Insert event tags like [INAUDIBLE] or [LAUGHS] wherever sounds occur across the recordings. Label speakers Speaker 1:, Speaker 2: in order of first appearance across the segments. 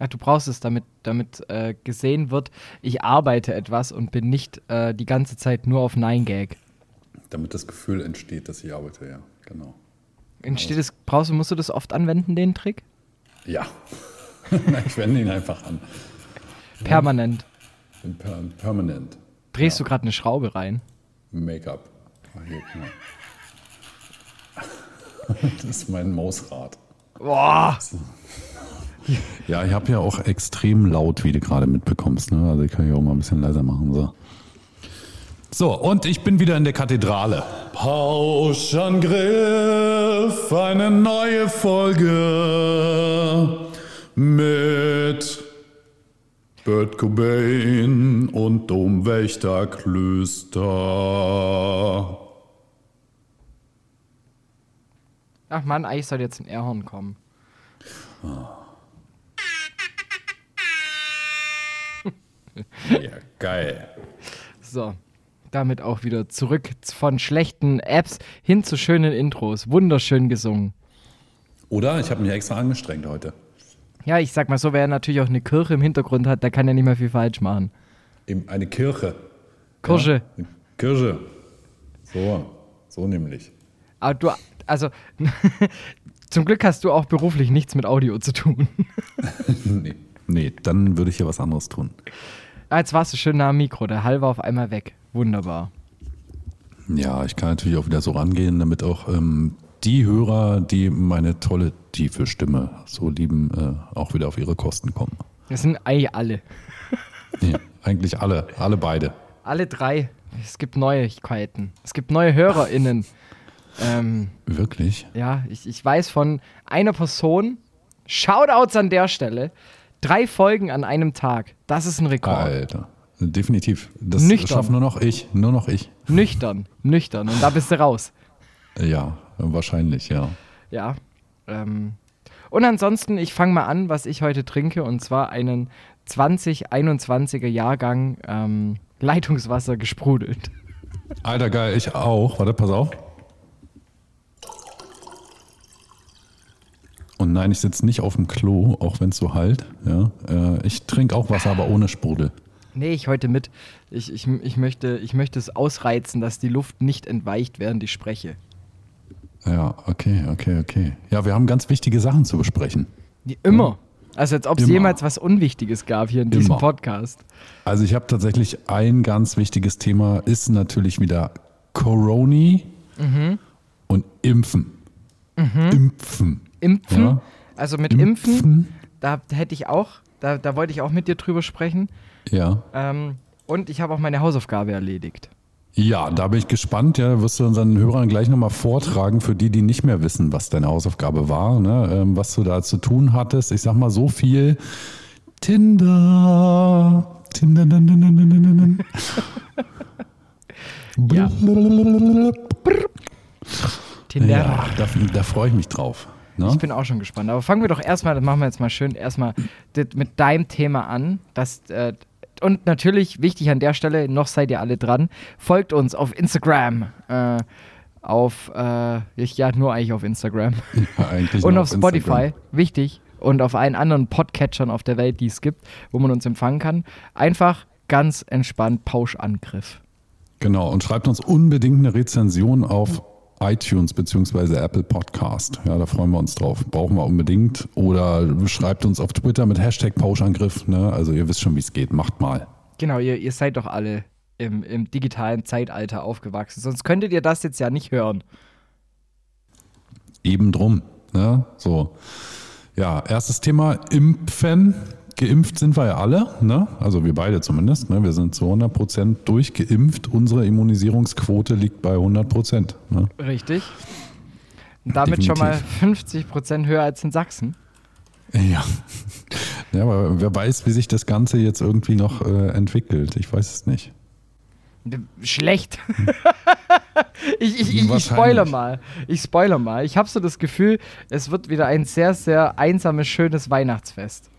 Speaker 1: Ach, du brauchst es, damit, damit äh, gesehen wird, ich arbeite etwas und bin nicht äh, die ganze Zeit nur auf Nein Gag.
Speaker 2: Damit das Gefühl entsteht, dass ich arbeite, ja, genau.
Speaker 1: Entsteht es, brauchst du, musst du das oft anwenden, den Trick?
Speaker 2: Ja. [LAUGHS] ich wende ihn einfach an.
Speaker 1: Permanent.
Speaker 2: Per permanent.
Speaker 1: Drehst ja. du gerade eine Schraube rein?
Speaker 2: Make-up. Ah, [LAUGHS] das ist mein Mausrad.
Speaker 1: Boah.
Speaker 2: Ja, ich habe ja auch extrem laut, wie du gerade mitbekommst. Ne? Also ich kann ja auch mal ein bisschen leiser machen. So. So, und ich bin wieder in der Kathedrale. Pauschangriff, eine neue Folge mit Bert Cobain und Domwächter Klöster.
Speaker 1: Ach man, eigentlich soll jetzt ein Airhorn kommen.
Speaker 2: Oh. Ja, geil.
Speaker 1: So, damit auch wieder zurück von schlechten Apps hin zu schönen Intros. Wunderschön gesungen.
Speaker 2: Oder? Ich habe mich extra angestrengt heute.
Speaker 1: Ja, ich sag mal so, wer natürlich auch eine Kirche im Hintergrund hat, der kann ja nicht mehr viel falsch machen.
Speaker 2: Eben eine Kirche.
Speaker 1: Kirche.
Speaker 2: Ja, Kirche. So, so nämlich.
Speaker 1: Aber du, also, [LAUGHS] zum Glück hast du auch beruflich nichts mit Audio zu tun. [LAUGHS]
Speaker 2: nee. nee, dann würde ich ja was anderes tun.
Speaker 1: Ah, jetzt warst du schön nah am Mikro, der Hall war auf einmal weg. Wunderbar.
Speaker 2: Ja, ich kann natürlich auch wieder so rangehen, damit auch ähm, die Hörer, die meine tolle, tiefe Stimme so lieben, äh, auch wieder auf ihre Kosten kommen.
Speaker 1: Das sind eigentlich alle. [LAUGHS]
Speaker 2: ja, eigentlich alle, alle beide.
Speaker 1: Alle drei. Es gibt Neuigkeiten. Es gibt neue HörerInnen.
Speaker 2: Ähm, Wirklich?
Speaker 1: Ja, ich, ich weiß von einer Person, Shoutouts an der Stelle, drei Folgen an einem Tag. Das ist ein Rekord.
Speaker 2: Alter. Definitiv. Das
Speaker 1: nüchtern.
Speaker 2: schafft nur noch ich. Nur noch ich.
Speaker 1: Nüchtern. Nüchtern. Und da bist du raus.
Speaker 2: Ja, wahrscheinlich, ja.
Speaker 1: Ja. Ähm. Und ansonsten, ich fange mal an, was ich heute trinke, und zwar einen 2021er Jahrgang ähm, Leitungswasser gesprudelt.
Speaker 2: Alter, geil, ich auch. Warte, pass auf. Nein, ich sitze nicht auf dem Klo, auch wenn es so halt. Ja. Äh, ich trinke auch Wasser, aber ohne Sprudel.
Speaker 1: Nee, ich heute mit. Ich, ich, ich, möchte, ich möchte es ausreizen, dass die Luft nicht entweicht, während ich spreche.
Speaker 2: Ja, okay, okay, okay. Ja, wir haben ganz wichtige Sachen zu besprechen.
Speaker 1: Die, immer. Also als ob es jemals was Unwichtiges gab hier in diesem immer. Podcast.
Speaker 2: Also ich habe tatsächlich ein ganz wichtiges Thema, ist natürlich wieder Corona mhm. und Impfen.
Speaker 1: Mhm.
Speaker 2: Impfen.
Speaker 1: Impfen. Ja. Also mit Impfen, Impfen, da hätte ich auch, da, da wollte ich auch mit dir drüber sprechen.
Speaker 2: Ja.
Speaker 1: Ähm, und ich habe auch meine Hausaufgabe erledigt.
Speaker 2: Ja, da bin ich gespannt. Ja, wirst du unseren Hörern gleich nochmal vortragen, für die, die nicht mehr wissen, was deine Hausaufgabe war, ne? ähm, was du da zu tun hattest. Ich sag mal so viel. Tinder. Tinder.
Speaker 1: ja.
Speaker 2: Tinder. Ja, da, da freue ich mich drauf.
Speaker 1: Ne? Ich bin auch schon gespannt. Aber fangen wir doch erstmal, das machen wir jetzt mal schön, erstmal mit deinem Thema an. Das, äh, und natürlich, wichtig an der Stelle, noch seid ihr alle dran, folgt uns auf Instagram. Äh, auf, äh, ich, ja, nur eigentlich auf Instagram. [LAUGHS] Ja, eigentlich und auf, auf Spotify, Instagram. wichtig. Und auf allen anderen Podcatchern auf der Welt, die es gibt, wo man uns empfangen kann. Einfach ganz entspannt Pauschangriff.
Speaker 2: Genau, und schreibt uns unbedingt eine Rezension auf iTunes bzw. Apple Podcast. Ja, da freuen wir uns drauf. Brauchen wir unbedingt. Oder schreibt uns auf Twitter mit Hashtag Pauschangriff. Ne? Also ihr wisst schon, wie es geht. Macht mal.
Speaker 1: Genau, ihr, ihr seid doch alle im, im digitalen Zeitalter aufgewachsen. Sonst könntet ihr das jetzt ja nicht hören.
Speaker 2: Eben drum. Ne? So. Ja, erstes Thema Impfen geimpft sind wir ja alle, ne? also wir beide zumindest. Ne? Wir sind zu 100 Prozent durchgeimpft. Unsere Immunisierungsquote liegt bei 100 Prozent. Ne?
Speaker 1: Richtig. Und damit Definitiv. schon mal 50 Prozent höher als in Sachsen.
Speaker 2: Ja. ja, aber wer weiß, wie sich das Ganze jetzt irgendwie noch äh, entwickelt. Ich weiß es nicht.
Speaker 1: Schlecht. [LAUGHS] ich, ich, ich, ich spoiler mal. Ich spoiler mal. Ich habe so das Gefühl, es wird wieder ein sehr, sehr einsames, schönes Weihnachtsfest.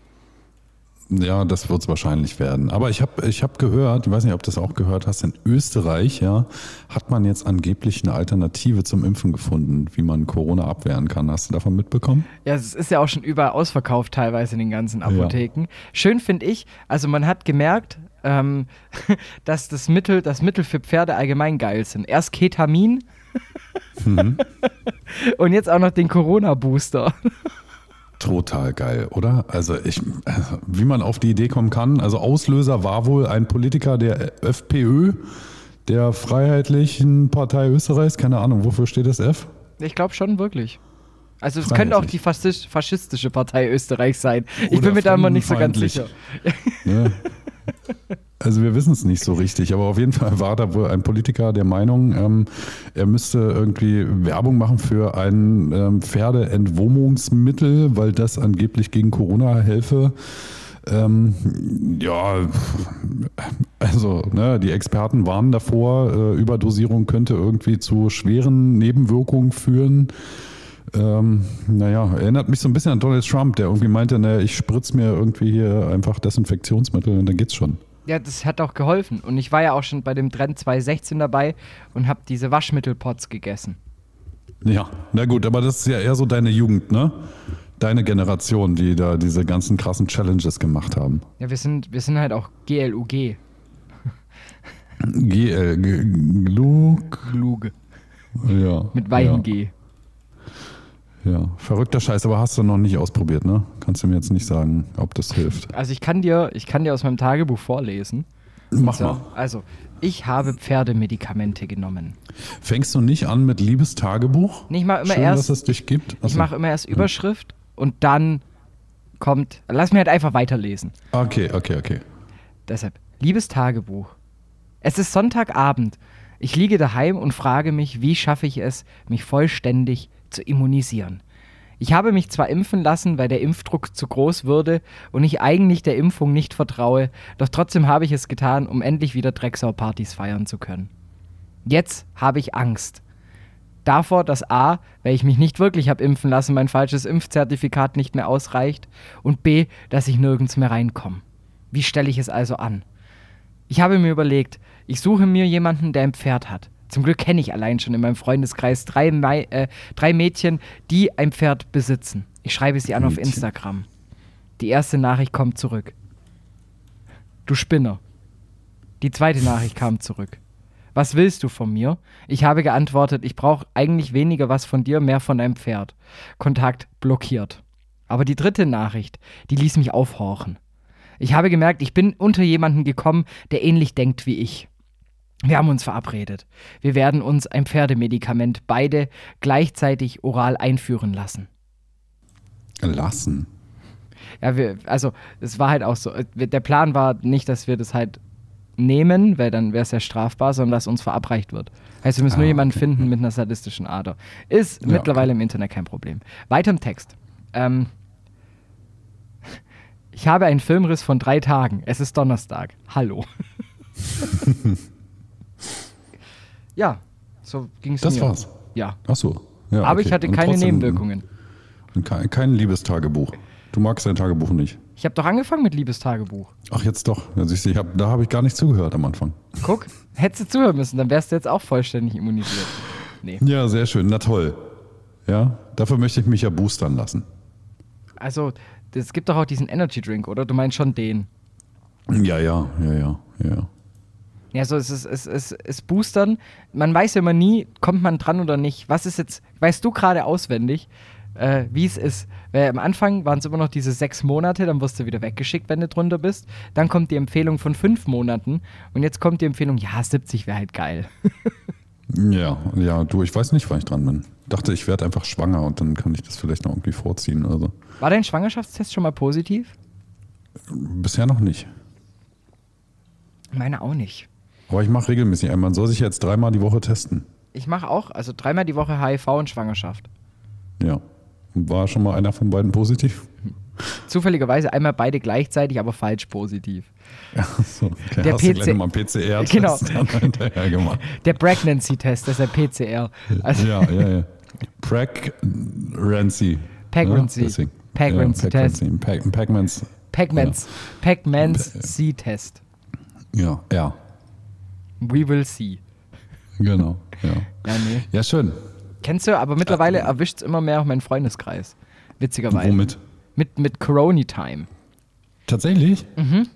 Speaker 2: Ja, das wird es wahrscheinlich werden. Aber ich habe ich hab gehört, ich weiß nicht, ob du das auch gehört hast, in Österreich ja, hat man jetzt angeblich eine Alternative zum Impfen gefunden, wie man Corona abwehren kann. Hast du davon mitbekommen?
Speaker 1: Ja, es ist ja auch schon überall ausverkauft teilweise in den ganzen Apotheken. Ja. Schön finde ich, also man hat gemerkt, ähm, [LAUGHS] dass das Mittel, das Mittel für Pferde allgemein geil sind. Erst Ketamin mhm. [LAUGHS] und jetzt auch noch den Corona-Booster.
Speaker 2: Total geil, oder? Also ich, wie man auf die Idee kommen kann. Also Auslöser war wohl ein Politiker der FPÖ, der Freiheitlichen Partei Österreichs. Keine Ahnung, wofür steht das F?
Speaker 1: Ich glaube schon wirklich. Also es könnte auch die faschistische Partei Österreichs sein. Oder ich bin mir da immer nicht so ganz sicher. Ja.
Speaker 2: Also wir wissen es nicht so richtig, aber auf jeden Fall war da wohl ein Politiker der Meinung, ähm, er müsste irgendwie Werbung machen für ein ähm, Pferdeentwurmungsmittel, weil das angeblich gegen Corona helfe. Ähm, ja, also ne, die Experten warnen davor, äh, Überdosierung könnte irgendwie zu schweren Nebenwirkungen führen. Ähm, naja, erinnert mich so ein bisschen an Donald Trump, der irgendwie meinte, naja, ich spritze mir irgendwie hier einfach Desinfektionsmittel und dann geht's schon
Speaker 1: ja, das hat auch geholfen. Und ich war ja auch schon bei dem Trend 2016 dabei und habe diese Waschmittelpots gegessen.
Speaker 2: Ja, na gut, aber das ist ja eher so deine Jugend, ne? Deine Generation, die da diese ganzen krassen Challenges gemacht haben.
Speaker 1: Ja, wir sind, wir sind halt auch GLUG.
Speaker 2: GL, Glug.
Speaker 1: Glug.
Speaker 2: Ja.
Speaker 1: Mit ja. G.
Speaker 2: Ja, verrückter Scheiß, aber hast du noch nicht ausprobiert, ne? Kannst du mir jetzt nicht sagen, ob das hilft.
Speaker 1: Also ich kann dir, ich kann dir aus meinem Tagebuch vorlesen.
Speaker 2: Mach mal.
Speaker 1: Also, ich habe Pferdemedikamente genommen.
Speaker 2: Fängst du nicht an mit Liebestagebuch?
Speaker 1: Nee, ich mache immer
Speaker 2: Schön,
Speaker 1: erst.
Speaker 2: dass es dich gibt.
Speaker 1: Achso. Ich mache immer erst Überschrift ja. und dann kommt. Lass mir halt einfach weiterlesen.
Speaker 2: Okay, okay, okay.
Speaker 1: Deshalb, liebes Tagebuch. Es ist Sonntagabend. Ich liege daheim und frage mich, wie schaffe ich es, mich vollständig zu immunisieren. Ich habe mich zwar impfen lassen, weil der Impfdruck zu groß würde und ich eigentlich der Impfung nicht vertraue, doch trotzdem habe ich es getan, um endlich wieder Drecksau-Partys feiern zu können. Jetzt habe ich Angst. Davor, dass A, weil ich mich nicht wirklich habe impfen lassen, mein falsches Impfzertifikat nicht mehr ausreicht und B, dass ich nirgends mehr reinkomme. Wie stelle ich es also an? Ich habe mir überlegt, ich suche mir jemanden, der ein Pferd hat. Zum Glück kenne ich allein schon in meinem Freundeskreis drei, Mai, äh, drei Mädchen, die ein Pferd besitzen. Ich schreibe sie an auf Instagram. Die erste Nachricht kommt zurück. Du Spinner. Die zweite Nachricht kam zurück. Was willst du von mir? Ich habe geantwortet, ich brauche eigentlich weniger was von dir, mehr von deinem Pferd. Kontakt blockiert. Aber die dritte Nachricht, die ließ mich aufhorchen. Ich habe gemerkt, ich bin unter jemanden gekommen, der ähnlich denkt wie ich. Wir haben uns verabredet. Wir werden uns ein Pferdemedikament beide gleichzeitig oral einführen lassen.
Speaker 2: Lassen?
Speaker 1: Ja, wir, also es war halt auch so. Der Plan war nicht, dass wir das halt nehmen, weil dann wäre es ja strafbar, sondern dass uns verabreicht wird. Heißt, wir müssen ah, nur jemanden okay. finden mit einer sadistischen Ader. Ist ja, mittlerweile okay. im Internet kein Problem. Weiter im Text. Ähm, ich habe einen Filmriss von drei Tagen. Es ist Donnerstag. Hallo. [LAUGHS] Ja, so ging es mir.
Speaker 2: Das war's.
Speaker 1: Ja.
Speaker 2: Ach so.
Speaker 1: Ja, Aber okay. ich hatte und keine Nebenwirkungen.
Speaker 2: Kein, kein Liebestagebuch. Du magst dein Tagebuch nicht.
Speaker 1: Ich habe doch angefangen mit Liebestagebuch.
Speaker 2: Ach, jetzt doch. Also ich, hab, da habe ich gar nicht zugehört am Anfang.
Speaker 1: Guck, hättest du zuhören müssen, dann wärst du jetzt auch vollständig immunisiert.
Speaker 2: Nee. Ja, sehr schön. Na toll. Ja, dafür möchte ich mich ja boostern lassen.
Speaker 1: Also, es gibt doch auch diesen Energy Drink, oder? Du meinst schon den?
Speaker 2: Ja, ja, ja, ja, ja.
Speaker 1: Ja, so es ist es, es, es boostern. Man weiß ja immer nie, kommt man dran oder nicht. Was ist jetzt, weißt du gerade auswendig, äh, wie es ist? Weil am Anfang waren es immer noch diese sechs Monate, dann wirst du wieder weggeschickt, wenn du drunter bist. Dann kommt die Empfehlung von fünf Monaten und jetzt kommt die Empfehlung, ja, 70 wäre halt geil. [LAUGHS]
Speaker 2: ja, ja, du, ich weiß nicht, wann ich dran bin. Dachte, ich werde einfach schwanger und dann kann ich das vielleicht noch irgendwie vorziehen. Also.
Speaker 1: War dein Schwangerschaftstest schon mal positiv?
Speaker 2: Bisher noch nicht.
Speaker 1: Meine auch nicht.
Speaker 2: Aber ich mache regelmäßig einen. Man soll sich jetzt dreimal die Woche testen.
Speaker 1: Ich mache auch, also dreimal die Woche HIV und Schwangerschaft.
Speaker 2: Ja. War schon mal einer von beiden positiv?
Speaker 1: Zufälligerweise einmal beide gleichzeitig, aber falsch positiv.
Speaker 2: Ja, so. Okay.
Speaker 1: Der
Speaker 2: Hast
Speaker 1: PC
Speaker 2: du mal einen PCR-Test
Speaker 1: genau. [LAUGHS]
Speaker 2: hinterher gemacht.
Speaker 1: Der Pregnancy-Test, das ist der PCR.
Speaker 2: Also ja, ja, ja. Pregnancy.
Speaker 1: Pregnancy.
Speaker 2: Ja,
Speaker 1: Pregnancy-Test.
Speaker 2: Pac-Mans
Speaker 1: Pac-Mans Pac-Mans C-Test.
Speaker 2: Ja, ja,
Speaker 1: We will see.
Speaker 2: genau. Ja,
Speaker 1: Ja, nee.
Speaker 2: ja schön.
Speaker 1: Kennst du, aber mittlerweile erwischt es immer mehr auch meinen Freundeskreis. Witzigerweise.
Speaker 2: Womit?
Speaker 1: Mit, mit Corona Time.
Speaker 2: Tatsächlich?
Speaker 1: Mhm.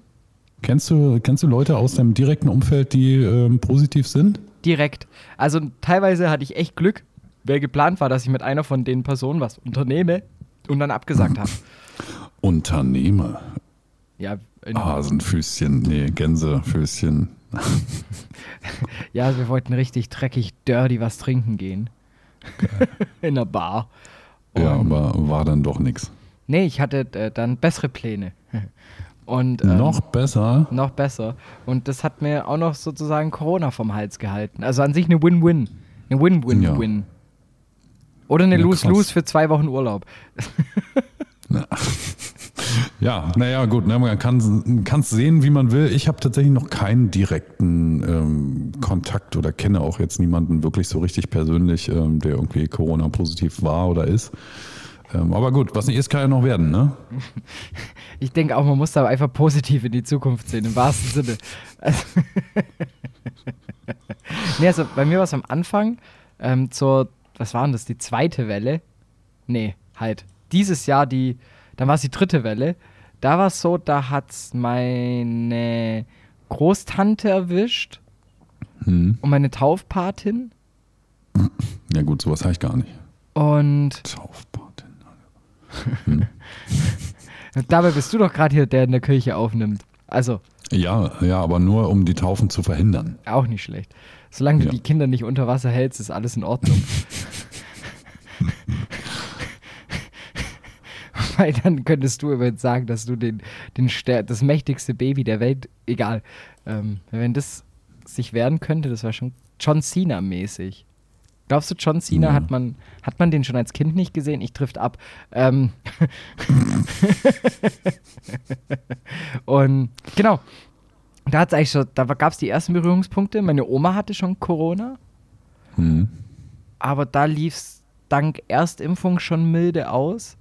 Speaker 2: Kennst du, kennst du Leute aus deinem direkten Umfeld, die ähm, positiv sind?
Speaker 1: Direkt. Also teilweise hatte ich echt Glück, weil geplant war, dass ich mit einer von den Personen was unternehme und dann abgesagt habe. [LAUGHS]
Speaker 2: Unternehmer.
Speaker 1: Ja, in,
Speaker 2: Hasenfüßchen, nee, Gänsefüßchen.
Speaker 1: Ja, wir wollten richtig dreckig, dirty was trinken gehen. [LAUGHS] in der Bar.
Speaker 2: Ja,
Speaker 1: Und-
Speaker 2: aber war dann doch nichts.
Speaker 1: Nee, ich hatte äh, dann bessere Pläne. Und ähm,
Speaker 2: Noch besser.
Speaker 1: noch besser. Und das hat mir auch noch sozusagen Corona vom Hals gehalten. Also an sich eine Win-Win. Eine Win-Win-Win. Oder eine
Speaker 2: Ja,
Speaker 1: Lose-Lose
Speaker 2: krass.
Speaker 1: für zwei Wochen Urlaub. [LAUGHS]
Speaker 2: Ja, naja, gut, ne, man kann es sehen, wie man will. Ich habe tatsächlich noch keinen direkten ähm, Kontakt oder kenne auch jetzt niemanden wirklich so richtig persönlich, ähm, der irgendwie Corona-positiv war oder ist. Ähm, aber gut, was nicht ist, kann ja noch werden, ne? [LAUGHS]
Speaker 1: Ich denke auch, man muss da einfach positiv in die Zukunft sehen, im wahrsten Sinne. Also [LAUGHS] nee, also bei mir war es am Anfang ähm, zur, was war denn das, die zweite Welle? Nee, halt. Dieses Jahr die, dann war es die dritte Welle. Da war es so, da hat es meine Großtante erwischt
Speaker 2: Hm.
Speaker 1: und meine Taufpatin.
Speaker 2: Ja gut, sowas habe ich gar nicht.
Speaker 1: Und
Speaker 2: Taufpatin. [LAUGHS]
Speaker 1: dabei bist du doch gerade hier, der in der Kirche aufnimmt. Also,
Speaker 2: Ja, ja, aber nur um die Taufen zu verhindern.
Speaker 1: Auch nicht schlecht. Solange du
Speaker 2: Ja.
Speaker 1: die Kinder nicht unter Wasser hältst, ist alles in Ordnung. [LAUGHS] Weil dann könntest du übrigens sagen, dass du den, den das mächtigste Baby der Welt, egal, ähm, wenn das sich wehren könnte, das wäre schon John Cena-mäßig. Glaubst du, John Cena
Speaker 2: Ja.
Speaker 1: hat man hat man den schon als Kind nicht gesehen? Ich trifft ab. Ähm [LAUGHS] Und genau, da hat's eigentlich schon, da gab es die ersten Berührungspunkte. Meine Oma hatte schon Corona,
Speaker 2: Hm.
Speaker 1: aber da lief es dank Erstimpfung schon milde aus.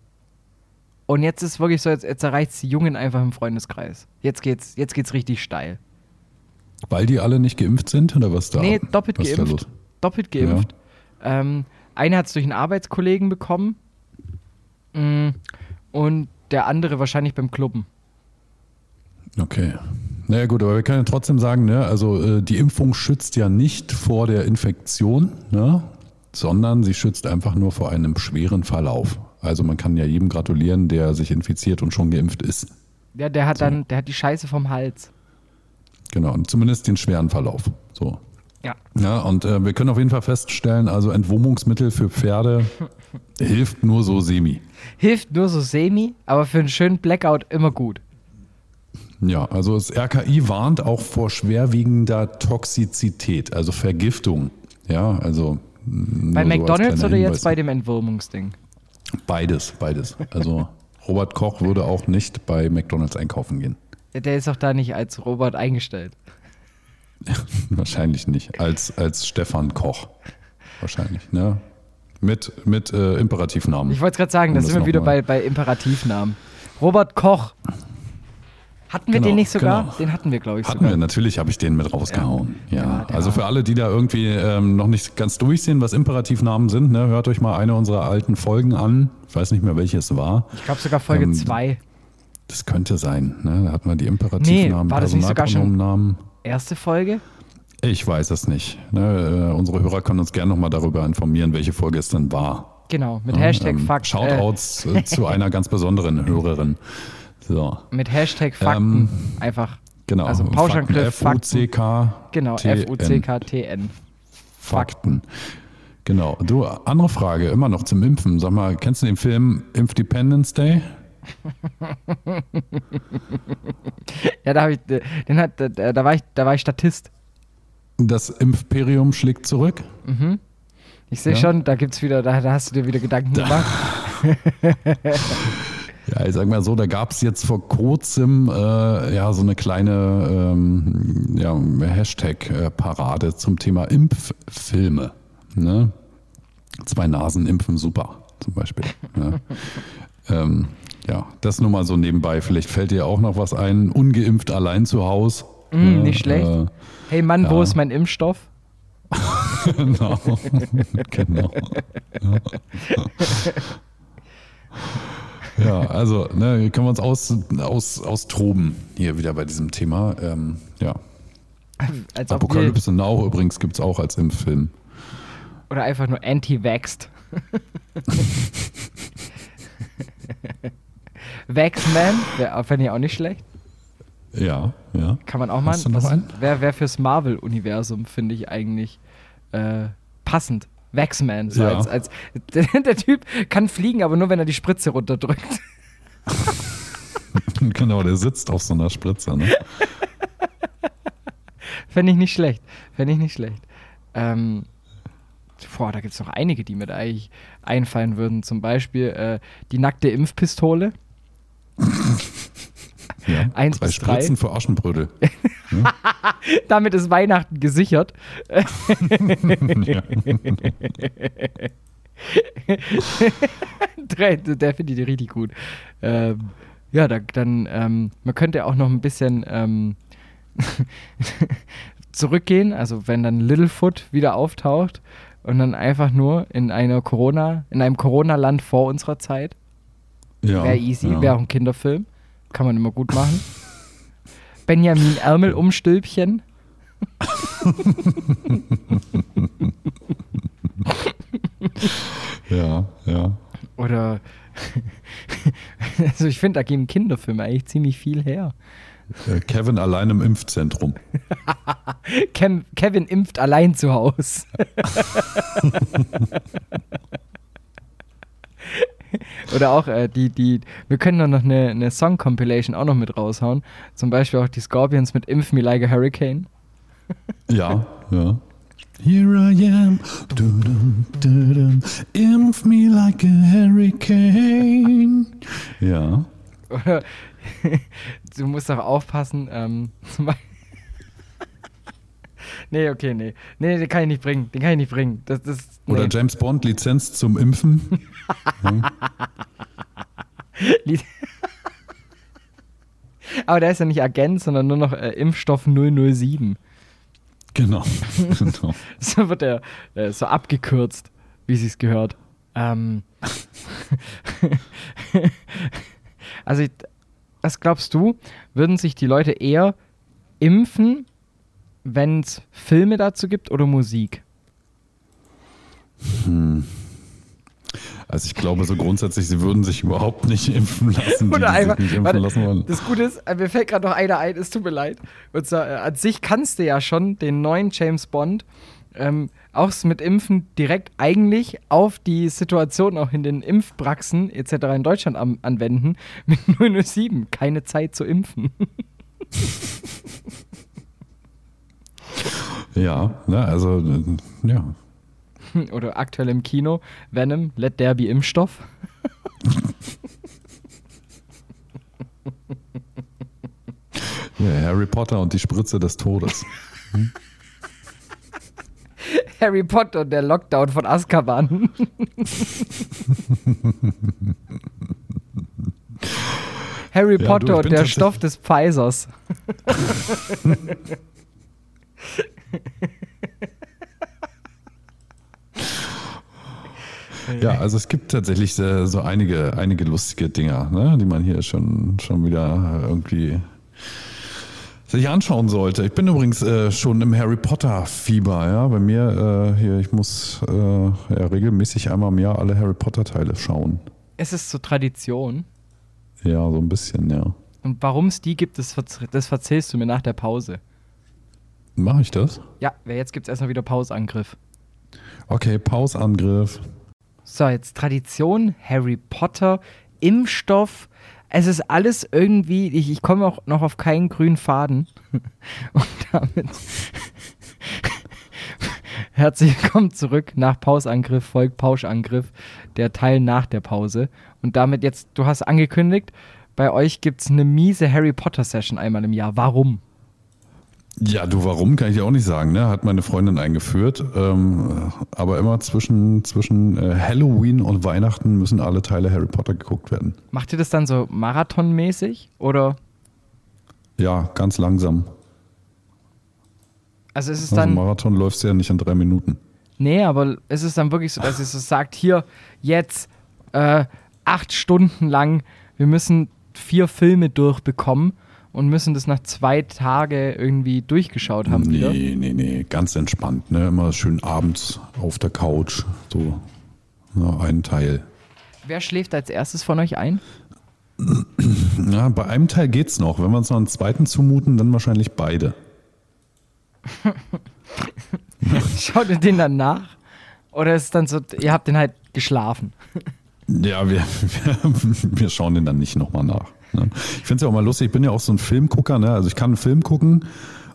Speaker 1: Und jetzt ist wirklich so, jetzt, jetzt erreicht es die Jungen einfach im Freundeskreis. Jetzt geht's, jetzt geht's richtig steil.
Speaker 2: Weil die alle nicht geimpft sind oder was da?
Speaker 1: nee, doppelt
Speaker 2: was
Speaker 1: geimpft. Doppelt geimpft. Ähm, einer hat es durch einen Arbeitskollegen bekommen. Mm, Und der andere wahrscheinlich beim Klubben.
Speaker 2: Okay. Naja gut, aber wir können ja trotzdem sagen, ne, also äh, die Impfung schützt ja nicht vor der Infektion, ne, sondern sie schützt einfach nur vor einem schweren Verlauf. Also man kann ja jedem gratulieren, der sich infiziert und schon geimpft ist.
Speaker 1: Ja, der hat dann, der hat die Scheiße vom Hals.
Speaker 2: Genau, und zumindest den schweren Verlauf. So.
Speaker 1: Ja.
Speaker 2: Ja, und äh, wir können auf jeden Fall feststellen, also Entwurmungsmittel für Pferde [LAUGHS] hilft nur so semi.
Speaker 1: Hilft nur so semi, aber für einen schönen Blackout immer gut.
Speaker 2: Ja, also das RKI warnt auch vor schwerwiegender Toxizität, also Vergiftung. Ja, also mm,
Speaker 1: Bei
Speaker 2: so
Speaker 1: McDonalds oder jetzt
Speaker 2: Hinweis.
Speaker 1: bei dem Entwurmungsding?
Speaker 2: Beides, beides. Also Robert Koch würde auch nicht bei McDonalds einkaufen gehen.
Speaker 1: Ja, Der ist auch da nicht als Robot eingestellt. [LAUGHS]
Speaker 2: Wahrscheinlich nicht. Als, als Stefan Koch. Wahrscheinlich, ne? Mit, mit äh, Imperativnamen.
Speaker 1: Ich wollte es gerade sagen,
Speaker 2: Um
Speaker 1: da
Speaker 2: das
Speaker 1: sind wir wieder bei, bei Imperativnamen. Robert Koch. Hatten wir
Speaker 2: Genau,
Speaker 1: den nicht sogar?
Speaker 2: genau.
Speaker 1: Den hatten wir, glaube ich,
Speaker 2: Hatten
Speaker 1: sogar.
Speaker 2: wir, natürlich habe ich den mit rausgehauen. Ja,
Speaker 1: Ja,
Speaker 2: also für alle, die da irgendwie ähm, noch nicht ganz durchsehen, was Imperativnamen sind, ne, hört euch mal eine unserer alten Folgen an. Ich weiß nicht mehr, welche es war.
Speaker 1: Ich glaube sogar Folge
Speaker 2: Ähm,
Speaker 1: 2.
Speaker 2: Das könnte sein. Ne? Da hat man die Imperativnamen,
Speaker 1: Nee, war das nicht sogar schon-. Erste Folge?
Speaker 2: Ich weiß es nicht. Ne? Äh, unsere Hörer können uns gerne nochmal darüber informieren, welche Folge es denn war.
Speaker 1: Genau, mit
Speaker 2: Ja,
Speaker 1: Hashtag
Speaker 2: ähm,
Speaker 1: Fakt. Äh,
Speaker 2: Shoutouts äh, zu [LAUGHS] einer ganz besonderen Hörerin. So,
Speaker 1: mit Hashtag Fakten. Einfach.
Speaker 2: genau.
Speaker 1: Also Pauschangriff, Fakten.
Speaker 2: F-U-C-K.
Speaker 1: Genau, F-U-C-K-T-N.
Speaker 2: Fakten. Genau. Du, andere Frage, immer noch zum Impfen. Sag mal, kennst du den Film Impfdependence Day? [LAUGHS]
Speaker 1: Ja, da habe ich, äh, den hat, da, da war ich, da war ich Statist.
Speaker 2: Das Impfperium schlägt zurück?
Speaker 1: Ich sehe
Speaker 2: Ja.
Speaker 1: schon, da gibt's wieder, da, da hast du dir wieder Gedanken gemacht. [LAUGHS]
Speaker 2: Ja, ich sag mal so, da gab es jetzt vor kurzem äh, ja so eine kleine ähm, ja, Hashtag-Parade zum Thema Impffilme. Ne? Zwei Nasen impfen super, zum Beispiel. ne? [LAUGHS] ähm, Ja, das nur mal so nebenbei. Vielleicht fällt dir auch noch was ein. Ungeimpft allein zu Hause.
Speaker 1: Mm, nicht schlecht.
Speaker 2: Äh,
Speaker 1: Hey Mann, wo
Speaker 2: ja.
Speaker 1: ist mein Impfstoff? [LAUGHS]
Speaker 2: genau. [LAUGHS] genau. Ja. Ja, also, ne, hier können wir uns aus, aus, austoben hier wieder bei diesem Thema. Ähm, ja.
Speaker 1: Als
Speaker 2: Apokalypse Now übrigens gibt es auch als Impffilm.
Speaker 1: oder einfach nur anti-vaxxed. [LAUGHS] Vaxman, fände ich auch nicht schlecht.
Speaker 2: Ja, ja.
Speaker 1: Kann man auch mal.
Speaker 2: Hast du noch einen?
Speaker 1: Wäre wär fürs Marvel-Universum, finde ich eigentlich äh, passend. Vaxman, so
Speaker 2: Ja.
Speaker 1: als, als der, der Typ kann fliegen, aber nur wenn er die Spritze runterdrückt. [LAUGHS]
Speaker 2: genau, der sitzt auf so einer Spritze. Ne?
Speaker 1: Fände ich nicht schlecht. Fände ich nicht schlecht. Ähm, boah, da gibt es noch einige, die mir da eigentlich einfallen würden. Zum Beispiel äh, die nackte Impfpistole. [LAUGHS]
Speaker 2: Ja.
Speaker 1: Eins
Speaker 2: Drei
Speaker 1: bis drei.
Speaker 2: Spritzen für Aschenbrödel. [LAUGHS]
Speaker 1: Damit ist Weihnachten gesichert.
Speaker 2: ja. [LAUGHS]
Speaker 1: Der finde ich richtig gut. Ähm, ja, da, dann, ähm, man könnte auch noch ein bisschen ähm, [LAUGHS] zurückgehen, also wenn dann Littlefoot wieder auftaucht und dann einfach nur in einer Corona, in einem Corona-Land vor unserer Zeit.
Speaker 2: ja.
Speaker 1: Wäre easy,
Speaker 2: ja.
Speaker 1: wäre auch ein Kinderfilm. Kann man immer gut machen. Benjamin Ärmel Umstülpchen.
Speaker 2: Ja, ja.
Speaker 1: Oder also ich finde, da geben Kinderfilme eigentlich ziemlich viel her.
Speaker 2: Äh, Kevin allein im Impfzentrum. [LAUGHS]
Speaker 1: Kev Kevin impft allein zu Hause. [LAUGHS] [LAUGHS] Oder auch äh, die, die, wir können doch noch eine, eine Song-Compilation auch noch mit raushauen. Zum Beispiel auch die Scorpions mit Impf Me Like a Hurricane. [LAUGHS]
Speaker 2: Ja, ja. Here I am, dudum, dudum, impf me like a hurricane. Ja.
Speaker 1: Oder [LAUGHS] du musst auch aufpassen, ähm, zum Beispiel. Nee, okay, nee. Nee, den kann ich nicht bringen. Den kann ich nicht bringen. Das, das, nee.
Speaker 2: Oder James Bond, Lizenz zum Impfen. [LAUGHS]
Speaker 1: Lied- Aber der ist ja nicht Agent, sondern nur noch äh, Impfstoff 007.
Speaker 2: Genau. [LAUGHS] genau.
Speaker 1: So wird er äh, so abgekürzt, wie sie es gehört. Ähm [LAUGHS] also, ich- was glaubst du, würden sich die Leute eher impfen, wenn es Filme dazu gibt oder Musik?
Speaker 2: Also ich glaube so grundsätzlich, sie würden sich überhaupt nicht impfen lassen, die,
Speaker 1: Oder
Speaker 2: die
Speaker 1: einfach,
Speaker 2: nicht impfen
Speaker 1: warte,
Speaker 2: lassen wollen.
Speaker 1: das Gute ist, äh, mir fällt gerade noch einer ein, es tut mir leid. Und zwar, äh, an sich kannst du ja schon den neuen James Bond ähm, auch mit Impfen direkt eigentlich auf die Situation auch in den Impfpraxen etc. in Deutschland am, anwenden. [LAUGHS] Mit 007, keine Zeit zu impfen. [LAUGHS]
Speaker 2: Ja, ne, also ja. [LAUGHS]
Speaker 1: Oder aktuell im Kino, Venom, Let There Be Impfstoff.
Speaker 2: ja. Harry Potter und die Spritze des Todes. [LAUGHS]
Speaker 1: Harry Potter und der Lockdown von Azkaban. [LAUGHS] Harry
Speaker 2: Ja,
Speaker 1: Potter
Speaker 2: du,
Speaker 1: und der Stoff des Pfeifers.
Speaker 2: Ja, also es gibt tatsächlich äh, so einige, einige lustige Dinger, ne, die man hier schon, schon wieder irgendwie sich anschauen sollte. Ich bin übrigens äh, schon im Harry Potter Fieber, ja. Bei mir äh, hier, ich muss äh, ja, regelmäßig einmal im Jahr alle Harry Potter Teile schauen.
Speaker 1: Es ist so Tradition.
Speaker 2: Ja, so ein bisschen, ja.
Speaker 1: Und warum es die gibt, das, verz- das verzählst du mir nach der Pause.
Speaker 2: Mache ich das?
Speaker 1: Ja, jetzt gibt es erstmal wieder Pausangriff.
Speaker 2: Okay, Pausangriff.
Speaker 1: So, jetzt Tradition, Harry Potter, Impfstoff. Es ist alles irgendwie, ich, ich komme auch noch auf keinen grünen Faden. [LAUGHS] Und damit [LAUGHS] herzlich willkommen zurück. Nach Pausangriff folgt Pauschangriff, der Teil nach der Pause. Und damit jetzt, du hast angekündigt, bei euch gibt es eine miese Harry Potter Session einmal im Jahr. Warum?
Speaker 2: Ja, du, warum, kann ich dir auch nicht sagen. Ne? Hat meine Freundin eingeführt. Ähm, aber immer zwischen, zwischen äh, Halloween und Weihnachten müssen alle Teile Harry Potter geguckt werden.
Speaker 1: Macht ihr das dann so marathonmäßig oder?
Speaker 2: Ja, ganz langsam.
Speaker 1: Also ist es
Speaker 2: Also
Speaker 1: dann.
Speaker 2: Marathon läufst du ja nicht in drei Minuten.
Speaker 1: Nee, aber ist es dann wirklich so, dass ihr so sagt, hier, jetzt äh, acht Stunden lang, wir müssen vier Filme durchbekommen und müssen das nach zwei Tage irgendwie durchgeschaut haben wieder?
Speaker 2: Nee, nee, nee, ganz entspannt. Ne? Immer schön abends auf der Couch. So ja, ein Teil.
Speaker 1: Wer schläft als erstes von euch ein?
Speaker 2: Ja, bei einem Teil geht's noch. Wenn wir uns noch einen zweiten zumuten, dann wahrscheinlich beide. [LAUGHS]
Speaker 1: Schaut ihr den dann nach? Oder ist es dann so, ihr habt den halt geschlafen?
Speaker 2: Ja, wir, [LAUGHS] wir, wir schauen den dann nicht nochmal nach. Ne? Ich finde es ja auch mal lustig, ich bin ja auch so ein Filmgucker, ne? also ich kann einen Film gucken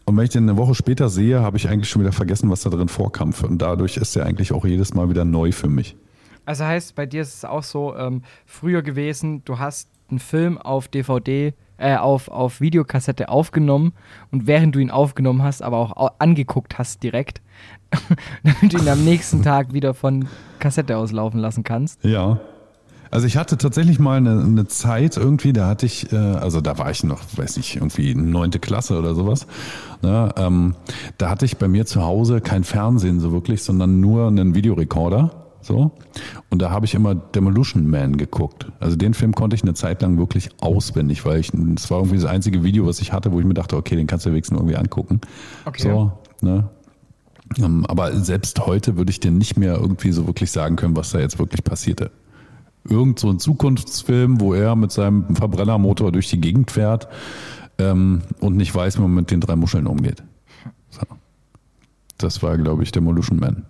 Speaker 2: und wenn ich den eine Woche später sehe, habe ich eigentlich schon wieder vergessen, was da drin vorkam. Und dadurch ist der eigentlich auch jedes Mal wieder neu für mich.
Speaker 1: Also heißt, bei dir ist es auch so ähm, früher gewesen, du hast einen Film auf DVD, äh, auf, auf Videokassette aufgenommen und während du ihn aufgenommen hast, aber auch au- angeguckt hast direkt, [LAUGHS] damit du ihn am nächsten Tag wieder von Kassette auslaufen lassen kannst.
Speaker 2: Ja. Also ich hatte tatsächlich mal eine, eine Zeit irgendwie, da hatte ich, äh, also da war ich noch, weiß nicht, irgendwie neunte Klasse oder sowas. Ne, ähm, da hatte ich bei mir zu Hause kein Fernsehen so wirklich, sondern nur einen Videorekorder. So. Und da habe ich immer Demolition Man geguckt. Also den Film konnte ich eine Zeit lang wirklich auswendig, weil ich, das war irgendwie das einzige Video, was ich hatte, wo ich mir dachte, okay, den kannst du wenigstens irgendwie angucken.
Speaker 1: Okay.
Speaker 2: So, ne? Ähm, Aber selbst heute würde ich dir nicht mehr irgendwie so wirklich sagen können, was da jetzt wirklich passierte. Irgend so ein Zukunftsfilm, wo er mit seinem Verbrennermotor durch die Gegend fährt ähm, und nicht weiß, wie man mit den drei Muscheln umgeht. So. Das war, glaube ich, Demolition Man.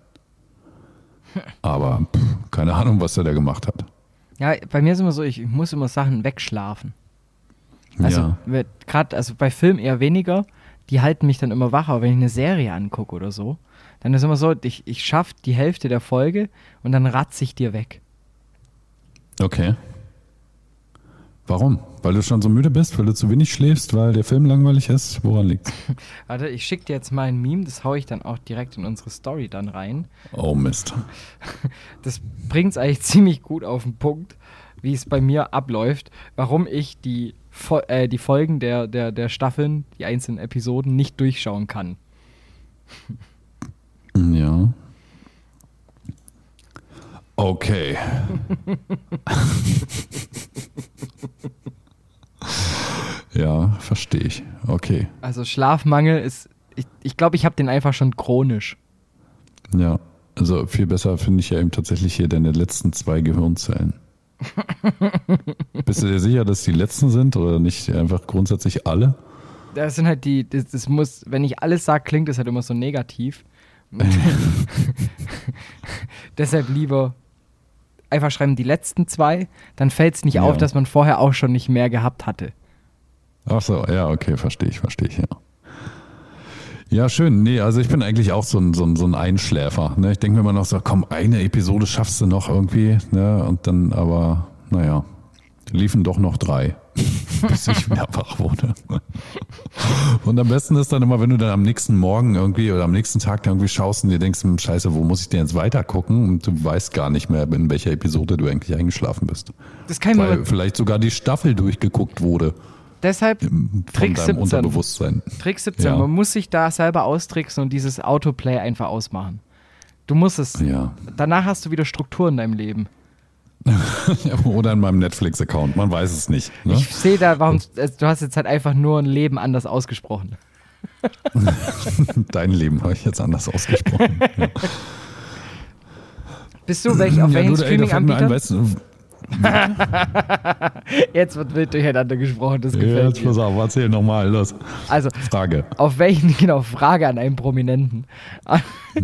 Speaker 2: Aber pff, keine Ahnung, was er da gemacht hat.
Speaker 1: Ja, bei mir ist immer so, ich, muss immer Sachen wegschlafen. Also
Speaker 2: ja.
Speaker 1: gerade, also bei Filmen eher weniger, die halten mich dann immer wach, aber wenn ich eine Serie angucke oder so, dann ist immer so, ich, ich schaffe die Hälfte der Folge und dann ratze ich dir weg.
Speaker 2: Okay. Warum? Weil du schon so müde bist, weil du zu wenig schläfst, weil der Film langweilig ist? Woran liegt's? [LAUGHS]
Speaker 1: Warte, ich schicke dir jetzt mal ein Meme, das haue ich dann auch direkt in unsere Story dann rein.
Speaker 2: Oh Mist. [LAUGHS]
Speaker 1: Das bringt es eigentlich ziemlich gut auf den Punkt, wie es bei mir abläuft, warum ich die, äh, die Folgen der, der, der Staffeln, die einzelnen Episoden nicht durchschauen kann.
Speaker 2: Ja. Okay. ja, verstehe ich. Okay.
Speaker 1: Also Schlafmangel ist, ich glaube, ich, glaub, ich habe den einfach schon chronisch.
Speaker 2: Ja. Also viel besser finde ich ja eben tatsächlich hier deine letzten zwei Gehirnzellen. [LAUGHS] Bist du dir sicher, dass die letzten sind oder nicht einfach grundsätzlich alle?
Speaker 1: Das sind halt die, das, das muss, wenn ich alles sage, klingt das halt immer so negativ. [LAUGHS] [LAUGHS] Deshalb lieber einfach schreiben die letzten zwei, dann fällt es nicht
Speaker 2: Ja.
Speaker 1: auf, dass man vorher auch schon nicht mehr gehabt hatte.
Speaker 2: Ach so, ja, okay, verstehe ich, verstehe ich, ja. Ja, schön. Nee, also ich bin eigentlich auch so ein, so ein, so ein Einschläfer. Ne? Ich denke mir immer noch so, komm, eine Episode schaffst du noch irgendwie. Ne? Und dann aber, naja, liefen doch noch drei, [LAUGHS] bis ich wieder wach wurde. Und am besten ist dann immer, wenn du dann am nächsten Morgen irgendwie oder am nächsten Tag dann irgendwie schaust und dir denkst, hm, scheiße, wo muss ich denn jetzt weiter gucken? Und du weißt gar nicht mehr, in welcher Episode du eigentlich eingeschlafen bist.
Speaker 1: Das kann
Speaker 2: Weil vielleicht sogar die Staffel durchgeguckt wurde
Speaker 1: Deshalb
Speaker 2: von
Speaker 1: Trick
Speaker 2: deinem
Speaker 1: 17.
Speaker 2: Unterbewusstsein.
Speaker 1: Trick 17,
Speaker 2: Ja.
Speaker 1: man muss sich da selber austricksen und dieses Autoplay einfach ausmachen. Du musst es.
Speaker 2: Ja.
Speaker 1: Danach hast du wieder Struktur in deinem Leben. [LAUGHS]
Speaker 2: Oder in meinem Netflix-Account, man weiß es nicht. Ne?
Speaker 1: Ich sehe da, warum. Also, du hast jetzt halt einfach nur ein Leben anders ausgesprochen. [LAUGHS]
Speaker 2: Dein Leben habe ich jetzt anders ausgesprochen. ja.
Speaker 1: Bist du welch, auf
Speaker 2: ja,
Speaker 1: welchen Streaming-Anbietern?
Speaker 2: weißt du, [LAUGHS]
Speaker 1: Jetzt wird wild durcheinander gesprochen, das
Speaker 2: ja,
Speaker 1: gefällt
Speaker 2: jetzt
Speaker 1: mir.
Speaker 2: pass auf, erzähl nochmal, los.
Speaker 1: Also,
Speaker 2: Frage.
Speaker 1: auf welchen, genau, Frage an einen Prominenten.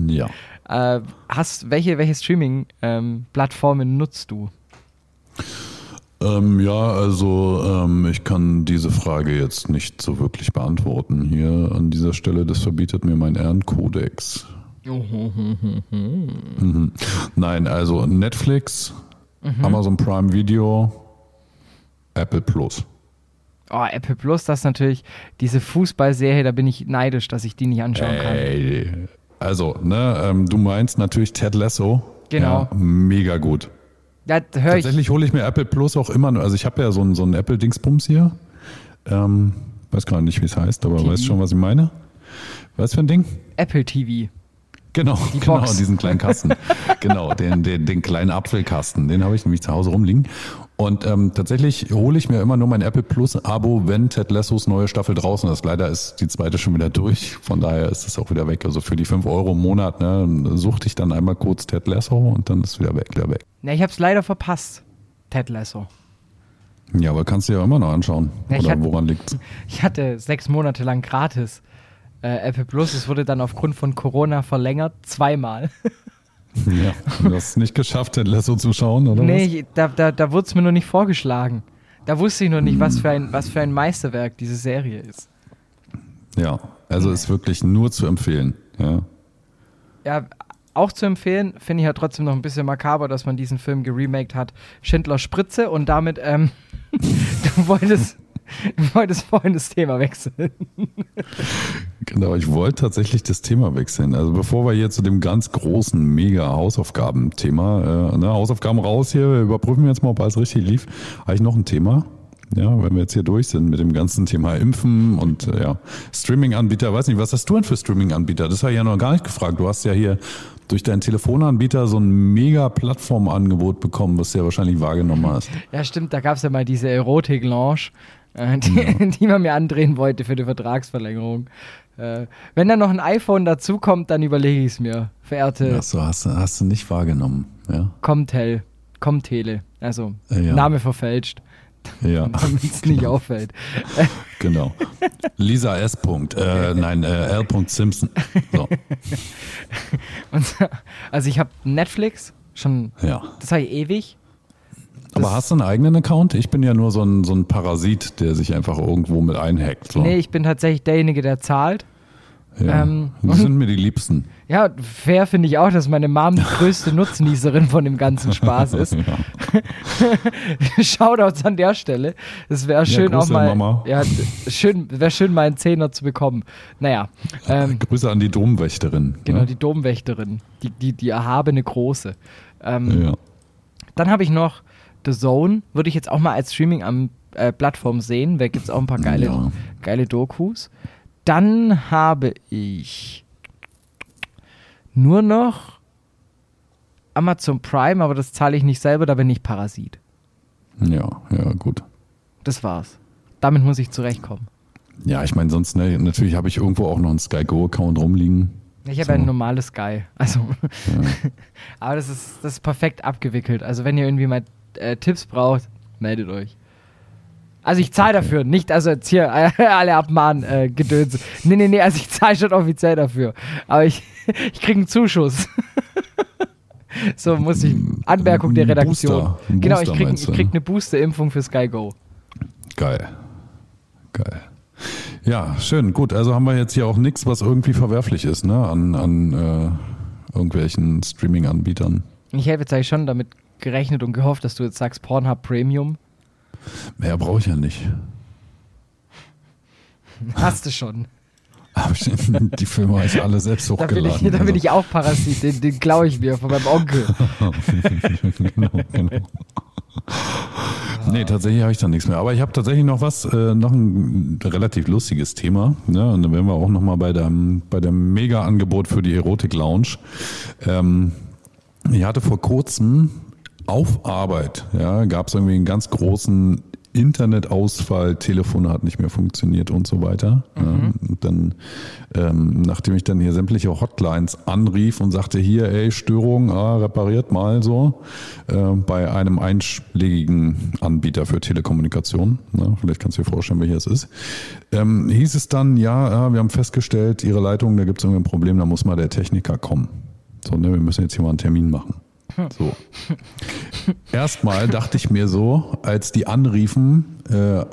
Speaker 2: Ja.
Speaker 1: Äh, hast, welche welche Streaming-Plattformen nutzt du?
Speaker 2: Ähm, ja, also ähm, ich kann diese Frage jetzt nicht so wirklich beantworten hier an dieser Stelle. Das verbietet mir mein Ehrenkodex. Mhm. Nein, also Netflix, Amazon Prime Video, Apple Plus.
Speaker 1: Oh, Apple Plus, das ist natürlich diese Fußballserie, da bin ich neidisch, dass ich die nicht anschauen kann.
Speaker 2: Ey, also, ne, ähm, du meinst natürlich Ted Lasso.
Speaker 1: Genau.
Speaker 2: Ja, mega gut.
Speaker 1: Da höre ich.
Speaker 2: Tatsächlich hole ich mir Apple Plus auch immer, also ich habe ja so einen, so einen Apple-Dingsbums hier. Ähm, weiß gar nicht, wie es heißt, aber
Speaker 1: TV.
Speaker 2: weißt schon, was ich meine? Was für ein Ding?
Speaker 1: Apple TV.
Speaker 2: Genau, genau,
Speaker 1: Box.
Speaker 2: diesen kleinen Kasten. [LAUGHS] genau, den, den, den kleinen Apfelkasten. Den habe ich nämlich zu Hause rumliegen. Und ähm, tatsächlich hole ich mir immer nur mein Apple Plus Abo, wenn Ted Lassos neue Staffel draußen ist. Leider ist die zweite schon wieder durch. Von daher ist es auch wieder weg. Also für die 5 Euro im Monat ne, suchte ich dann einmal kurz Ted Lasso und dann ist es wieder weg, wieder weg.
Speaker 1: Ja, ich habe es leider verpasst. Ted Lasso.
Speaker 2: Ja, aber kannst du ja immer noch anschauen.
Speaker 1: Ja,
Speaker 2: Oder
Speaker 1: hab-
Speaker 2: woran liegt's? [LAUGHS]
Speaker 1: Ich hatte sechs Monate lang gratis äh, Apple Plus. Es wurde dann aufgrund von Corona verlängert, zweimal. [LAUGHS] [LAUGHS]
Speaker 2: Ja, du hast es nicht geschafft, Ted Lasso zu schauen, oder
Speaker 1: nee,
Speaker 2: was?
Speaker 1: da, da, da wurde es mir noch nicht vorgeschlagen. Da wusste ich noch nicht, was für ein, was für ein Meisterwerk diese Serie ist.
Speaker 2: Ja, also ist wirklich nur zu empfehlen. Ja.
Speaker 1: Ja, auch zu empfehlen, finde ich ja trotzdem noch ein bisschen makaber, dass man diesen Film geremaked hat. Schindler Spritze und damit, ähm, [LAUGHS] du wolltest, du wolltest vorhin das Thema wechseln.
Speaker 2: Genau, ich wollte tatsächlich das Thema wechseln. Also bevor wir hier zu dem ganz großen, mega Hausaufgaben-Thema, äh, ne, Hausaufgaben raus hier, wir überprüfen jetzt mal, ob alles richtig lief, habe ich noch ein Thema. Ja, wenn wir jetzt hier durch sind mit dem ganzen Thema Impfen und äh, ja, Streaming-Anbieter, weiß nicht, was hast du denn für Streaming-Anbieter? Das habe ich ja noch gar nicht gefragt. Du hast ja hier durch deinen Telefonanbieter so ein mega Plattformangebot bekommen, was du ja wahrscheinlich wahrgenommen hast.
Speaker 1: Ja, stimmt, da gab es ja mal diese Erotik-Lounge, äh, die, [LAUGHS] die man mir andrehen wollte für die Vertragsverlängerung. Äh, wenn da noch ein iPhone dazukommt, dann überlege ich es mir. Verehrte
Speaker 2: Ach so, hast, du- hast du nicht wahrgenommen. Ja,
Speaker 1: Comtel, Comtele, also
Speaker 2: Äh, ja.
Speaker 1: Name verfälscht,
Speaker 2: ja. [LAUGHS]
Speaker 1: damit es nicht auffällt. [LAUGHS]
Speaker 2: Genau. Lisa S. Punkt. Äh, nein, äh, L. Simpson. So,
Speaker 1: Und, also ich habe Netflix, schon,
Speaker 2: ja.
Speaker 1: das habe ich ewig.
Speaker 2: Aber hast du einen eigenen Account? Ich bin ja nur so ein, so ein Parasit, der sich einfach irgendwo mit einhackt. So.
Speaker 1: Nee, ich bin tatsächlich derjenige, der zahlt.
Speaker 2: ja.
Speaker 1: ähm,
Speaker 2: Die sind mir die Liebsten.
Speaker 1: Ja, fair finde ich auch, dass meine Mom die größte [LAUGHS] Nutznießerin von dem ganzen Spaß [LAUGHS] ist.
Speaker 2: Ja. [LAUGHS]
Speaker 1: Shoutouts an der Stelle. Es wäre schön auch
Speaker 2: Grüße,
Speaker 1: mal.
Speaker 2: Mama.
Speaker 1: Ja, schön, wäre schön, mal einen Zehner zu bekommen. Naja, ähm,
Speaker 2: Grüße an die Domwächterin.
Speaker 1: genau,
Speaker 2: ne?
Speaker 1: die Domwächterin, die, die, die erhabene Große. Ähm,
Speaker 2: Ja.
Speaker 1: Dann habe ich noch The Zone, würde ich jetzt auch mal als Streaming-Plattform sehen. Da gibt es auch ein paar geile,
Speaker 2: Ja.
Speaker 1: geile Dokus. Dann habe ich nur noch Amazon Prime, aber das zahle ich nicht selber, da bin ich Parasit.
Speaker 2: ja, ja, gut.
Speaker 1: Das war's. Damit muss ich zurechtkommen.
Speaker 2: Ja, ich meine, sonst, ne, natürlich habe ich irgendwo auch noch einen Sky Go-Account rumliegen.
Speaker 1: Ich habe
Speaker 2: So.
Speaker 1: ein normales Sky. Also, [LAUGHS] aber das ist, das ist perfekt abgewickelt. Also, wenn ihr irgendwie mal äh, Tipps braucht, meldet euch. Also, ich zahle dafür. Nicht, also jetzt hier äh, [LAUGHS] alle abmahnen, äh, Gedöns. Nee, nee, nee, also ich zahle schon offiziell dafür. Aber ich, [LAUGHS] ich kriege einen Zuschuss. [LAUGHS] so muss ich. Anmerkung der Redaktion.
Speaker 2: Booster.
Speaker 1: Genau, ich kriege ich krieg eine Booster-Impfung für Sky Go.
Speaker 2: Geil. Geil. Ja, schön. Gut, also haben wir jetzt hier auch nichts, was irgendwie verwerflich ist, ne, an, an äh, irgendwelchen Streaming-Anbietern.
Speaker 1: Ich habe jetzt eigentlich schon damit gerechnet und gehofft, dass du jetzt sagst Pornhub Premium.
Speaker 2: Mehr brauche ich ja nicht.
Speaker 1: Hast du schon. [LAUGHS]
Speaker 2: Die Filme habe ich alle selbst
Speaker 1: Da bin
Speaker 2: hochgeladen.
Speaker 1: ich, da bin
Speaker 2: also.
Speaker 1: ich auch Parasit, den, den klaue ich mir von meinem Onkel. [LAUGHS]
Speaker 2: genau, genau. Nee, tatsächlich habe ich da nichts mehr. Aber ich habe tatsächlich noch was, äh, noch ein relativ lustiges Thema. Ne? Und dann wären wir auch nochmal bei dem, bei dem Mega-Angebot für die Erotik-Lounge. Ähm, ich hatte vor kurzem auf Arbeit, ja, gab es irgendwie einen ganz großen Internetausfall, Telefon hat nicht mehr funktioniert und so weiter. Ja, und dann, ähm, nachdem ich dann hier sämtliche Hotlines anrief und sagte, hier, ey, Störung, ah, repariert mal so, äh, bei einem einschlägigen Anbieter für Telekommunikation, ne, vielleicht kannst du dir vorstellen, welcher es ist, ähm, hieß es dann, ja, ja, wir haben festgestellt, Ihre Leitung, da gibt es irgendwie ein Problem, da muss mal der Techniker kommen. So, ne, wir müssen jetzt hier mal einen Termin machen. So. Erstmal dachte ich mir so, als die anriefen, äh,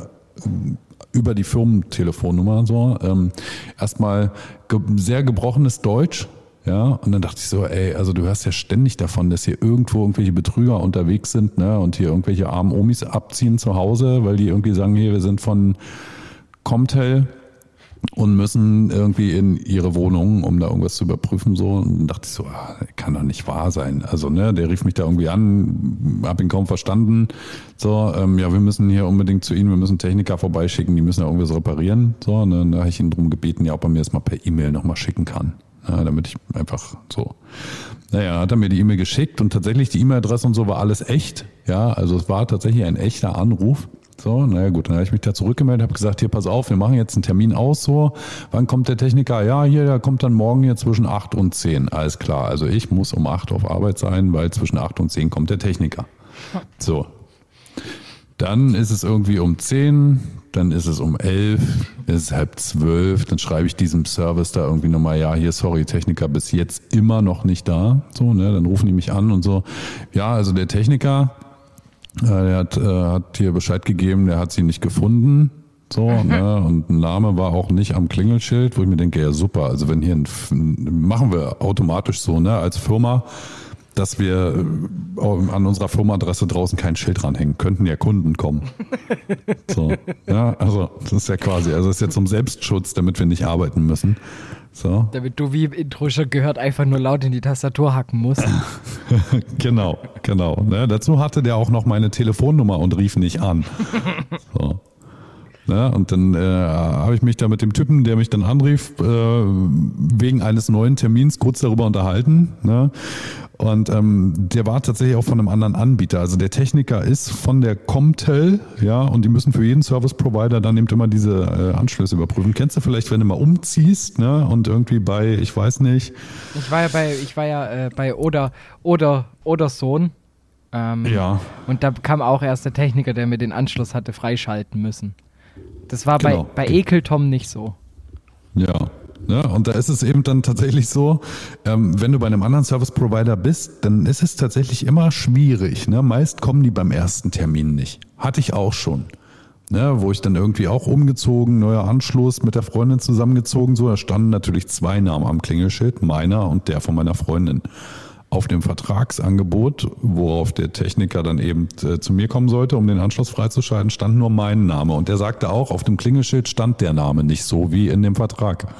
Speaker 2: über die Firmentelefonnummer so, ähm, erstmal ge sehr gebrochenes Deutsch, Ja, und dann dachte ich so, ey, also du hörst ja ständig davon, dass hier irgendwo irgendwelche Betrüger unterwegs sind, ne, und hier irgendwelche armen Omis abziehen zu Hause, weil die irgendwie sagen, hier, wir sind von Comtel und müssen irgendwie in ihre Wohnung, um da irgendwas zu überprüfen, so. Und dachte ich so, ah, kann doch nicht wahr sein. Also, ne, der rief mich da irgendwie an, hab ihn kaum verstanden. So, ähm, ja, wir müssen hier unbedingt zu Ihnen, wir müssen Techniker vorbeischicken, die müssen ja irgendwas reparieren. So, ne, dann habe ich ihn darum gebeten, ja, ob er mir das mal per E-Mail nochmal schicken kann. Ja, damit ich einfach so. Naja, hat er mir die E-Mail geschickt und tatsächlich die E-Mail-Adresse und so war alles echt. Ja, also es war tatsächlich ein echter Anruf. So, naja gut, dann habe ich mich da zurückgemeldet, habe gesagt, hier pass auf, wir machen jetzt einen Termin aus, so, wann kommt der Techniker? Ja, hier, der kommt dann morgen hier zwischen 8 und 10, alles klar. Also ich muss um 8 auf Arbeit sein, weil zwischen 8 und 10 kommt der Techniker. So. Dann ist es irgendwie um 10, dann ist es um 11, ist es halb 12, dann schreibe ich diesem Service da irgendwie nochmal, ja, hier, sorry, Techniker bis jetzt immer noch nicht da. So, ne, dann rufen die mich an und so, ja, also der Techniker, äh, der hat, äh, hat hier Bescheid gegeben, der hat sie nicht gefunden. So, ne? Und ein Name war auch nicht am Klingelschild, wo ich mir denke, ja super, also wenn hier ein, machen wir automatisch so, ne, als Firma, dass wir äh, an unserer Firmenadresse draußen kein Schild dranhängen. Könnten ja Kunden kommen. So, [LAUGHS] ja, also das ist ja quasi, also das ist ja zum Selbstschutz, damit wir nicht arbeiten müssen. So.
Speaker 1: Damit du wie im Intro schon gehört einfach nur laut in die Tastatur hacken musst. [LAUGHS]
Speaker 2: genau, genau. Ne, dazu hatte der auch noch meine Telefonnummer und rief nicht an. [LAUGHS] So. Ne, und dann äh, habe ich mich da mit dem Typen, der mich dann anrief, äh, wegen eines neuen Termins kurz darüber unterhalten. Ne? Und ähm, der war tatsächlich auch von einem anderen Anbieter. Also der Techniker ist von der Comtel, ja, und die müssen für jeden Service Provider dann eben immer diese äh, Anschlüsse überprüfen. Kennst du vielleicht, wenn du mal umziehst, ne, und irgendwie bei, ich weiß nicht.
Speaker 1: Ich war ja bei, ich war ja äh, bei Oder, Oder, Oder Sohn. Ähm,
Speaker 2: ja.
Speaker 1: Und da kam auch erst der Techniker, der mir den Anschluss hatte freischalten müssen. Das war genau. bei, bei Ekeltom nicht so.
Speaker 2: Ja. Ne? Und da ist es eben dann tatsächlich so, ähm, wenn du bei einem anderen Service Provider bist, dann ist es tatsächlich immer schwierig. Ne? Meist kommen die beim ersten Termin nicht. Hatte ich auch schon. Ne, wo ich dann irgendwie auch umgezogen, neuer Anschluss mit der Freundin zusammengezogen, so, da standen natürlich zwei Namen am Klingelschild, meiner und der von meiner Freundin. Auf dem Vertragsangebot, worauf der Techniker dann eben äh, zu mir kommen sollte, um den Anschluss freizuschalten, stand nur mein Name. Und der sagte auch, auf dem Klingelschild stand der Name nicht so wie in dem Vertrag.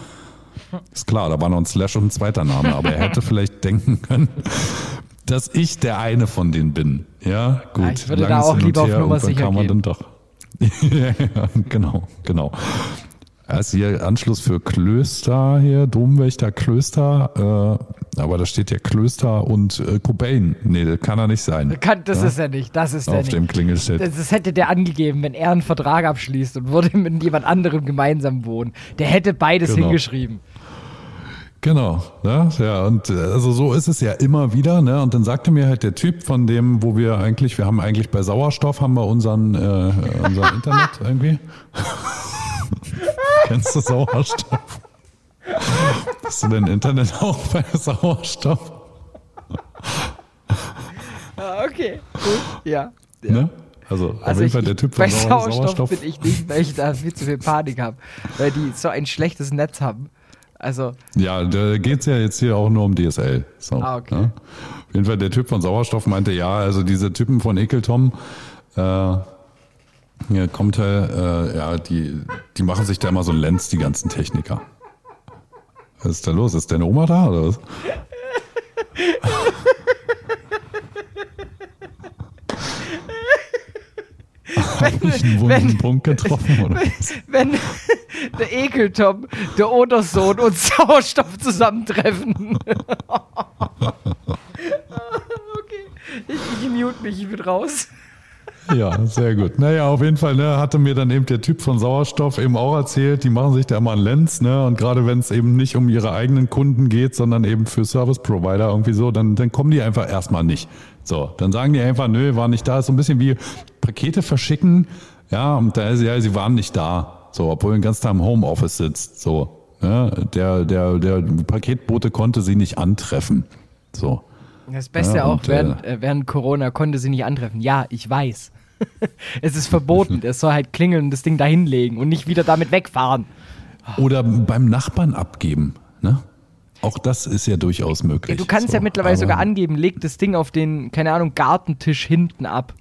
Speaker 2: Ist klar, da war noch ein Slash und ein zweiter Name, aber er hätte [LAUGHS] vielleicht denken können, dass ich der eine von denen bin. Ja, gut. Ja,
Speaker 1: ich würde da auch lieber auf Nummer sicher gehen. Dann doch. [LAUGHS]
Speaker 2: ja, genau, genau. Er ist hier Anschluss für Klöster hier, Domwächter Klöster, äh, aber da steht ja Klöster und äh, Cobain. Nee, das kann er nicht sein.
Speaker 1: Kann, das ja? ist er nicht, das ist
Speaker 2: Auf
Speaker 1: er nicht.
Speaker 2: dem Klingelschild.
Speaker 1: Das, das, hätte der angegeben, wenn er einen Vertrag abschließt und würde mit jemand anderem gemeinsam wohnen. Der hätte beides genau. hingeschrieben.
Speaker 2: Genau, ne? ja, und äh, also so ist es ja immer wieder, ne? Und dann sagte mir halt der Typ von dem, wo wir eigentlich, wir haben eigentlich bei Sauerstoff haben wir unseren, äh, unser Internet [LAUGHS] irgendwie. Kennst du Sauerstoff? Hast du dein Internet auch bei Sauerstoff?
Speaker 1: Ah, okay, gut, ja.
Speaker 2: ja. Ne? Also,
Speaker 1: also auf jeden Fall der Typ von bei Sauerstoff, Sauerstoff bin ich nicht, weil ich da viel zu viel Panik habe, weil die so ein schlechtes Netz haben. Also.
Speaker 2: Ja, da geht es ja jetzt hier auch nur um DSL. So, ah, okay. Ja. Auf jeden Fall, der Typ von Sauerstoff meinte, ja, also diese Typen von Ekeltom, äh, ja, kommt äh, ja, die, die machen sich da immer so ein Lenz, die ganzen Techniker. Was ist da los? Ist deine Oma da oder was? Habe ich einen wunden wenn, Punkt getroffen, oder?
Speaker 1: Wenn, [LAUGHS] der Ekeltom, der Odersohn und Sauerstoff zusammentreffen. [LAUGHS] okay, ich, ich mute mich, ich bin raus.
Speaker 2: Ja, sehr gut. Naja, auf jeden Fall ne, hatte mir dann eben der Typ von Sauerstoff eben auch erzählt, die machen sich da immer einen Lenz, ne? Und gerade wenn es eben nicht um ihre eigenen Kunden geht, sondern eben für Service Provider irgendwie so, dann, dann kommen die einfach erstmal nicht. So, dann sagen die einfach, nö, war nicht da. Ist so ein bisschen wie Pakete verschicken, ja, und da ist ja, sie waren nicht da. So, obwohl den ganzen Tag im Homeoffice sitzt. So, ne? der, der, der Paketbote konnte sie nicht antreffen. So.
Speaker 1: Das Beste ja, auch, während, äh, während Corona konnte sie nicht antreffen. Ja, ich weiß. [LAUGHS] es ist verboten. [LAUGHS] es soll halt klingeln und das Ding da hinlegen und nicht wieder damit wegfahren.
Speaker 2: Oder beim Nachbarn abgeben. Ne? Auch das ist ja durchaus möglich.
Speaker 1: Ja, du kannst
Speaker 2: so,
Speaker 1: ja mittlerweile sogar angeben, leg das Ding auf den, keine Ahnung, Gartentisch hinten ab.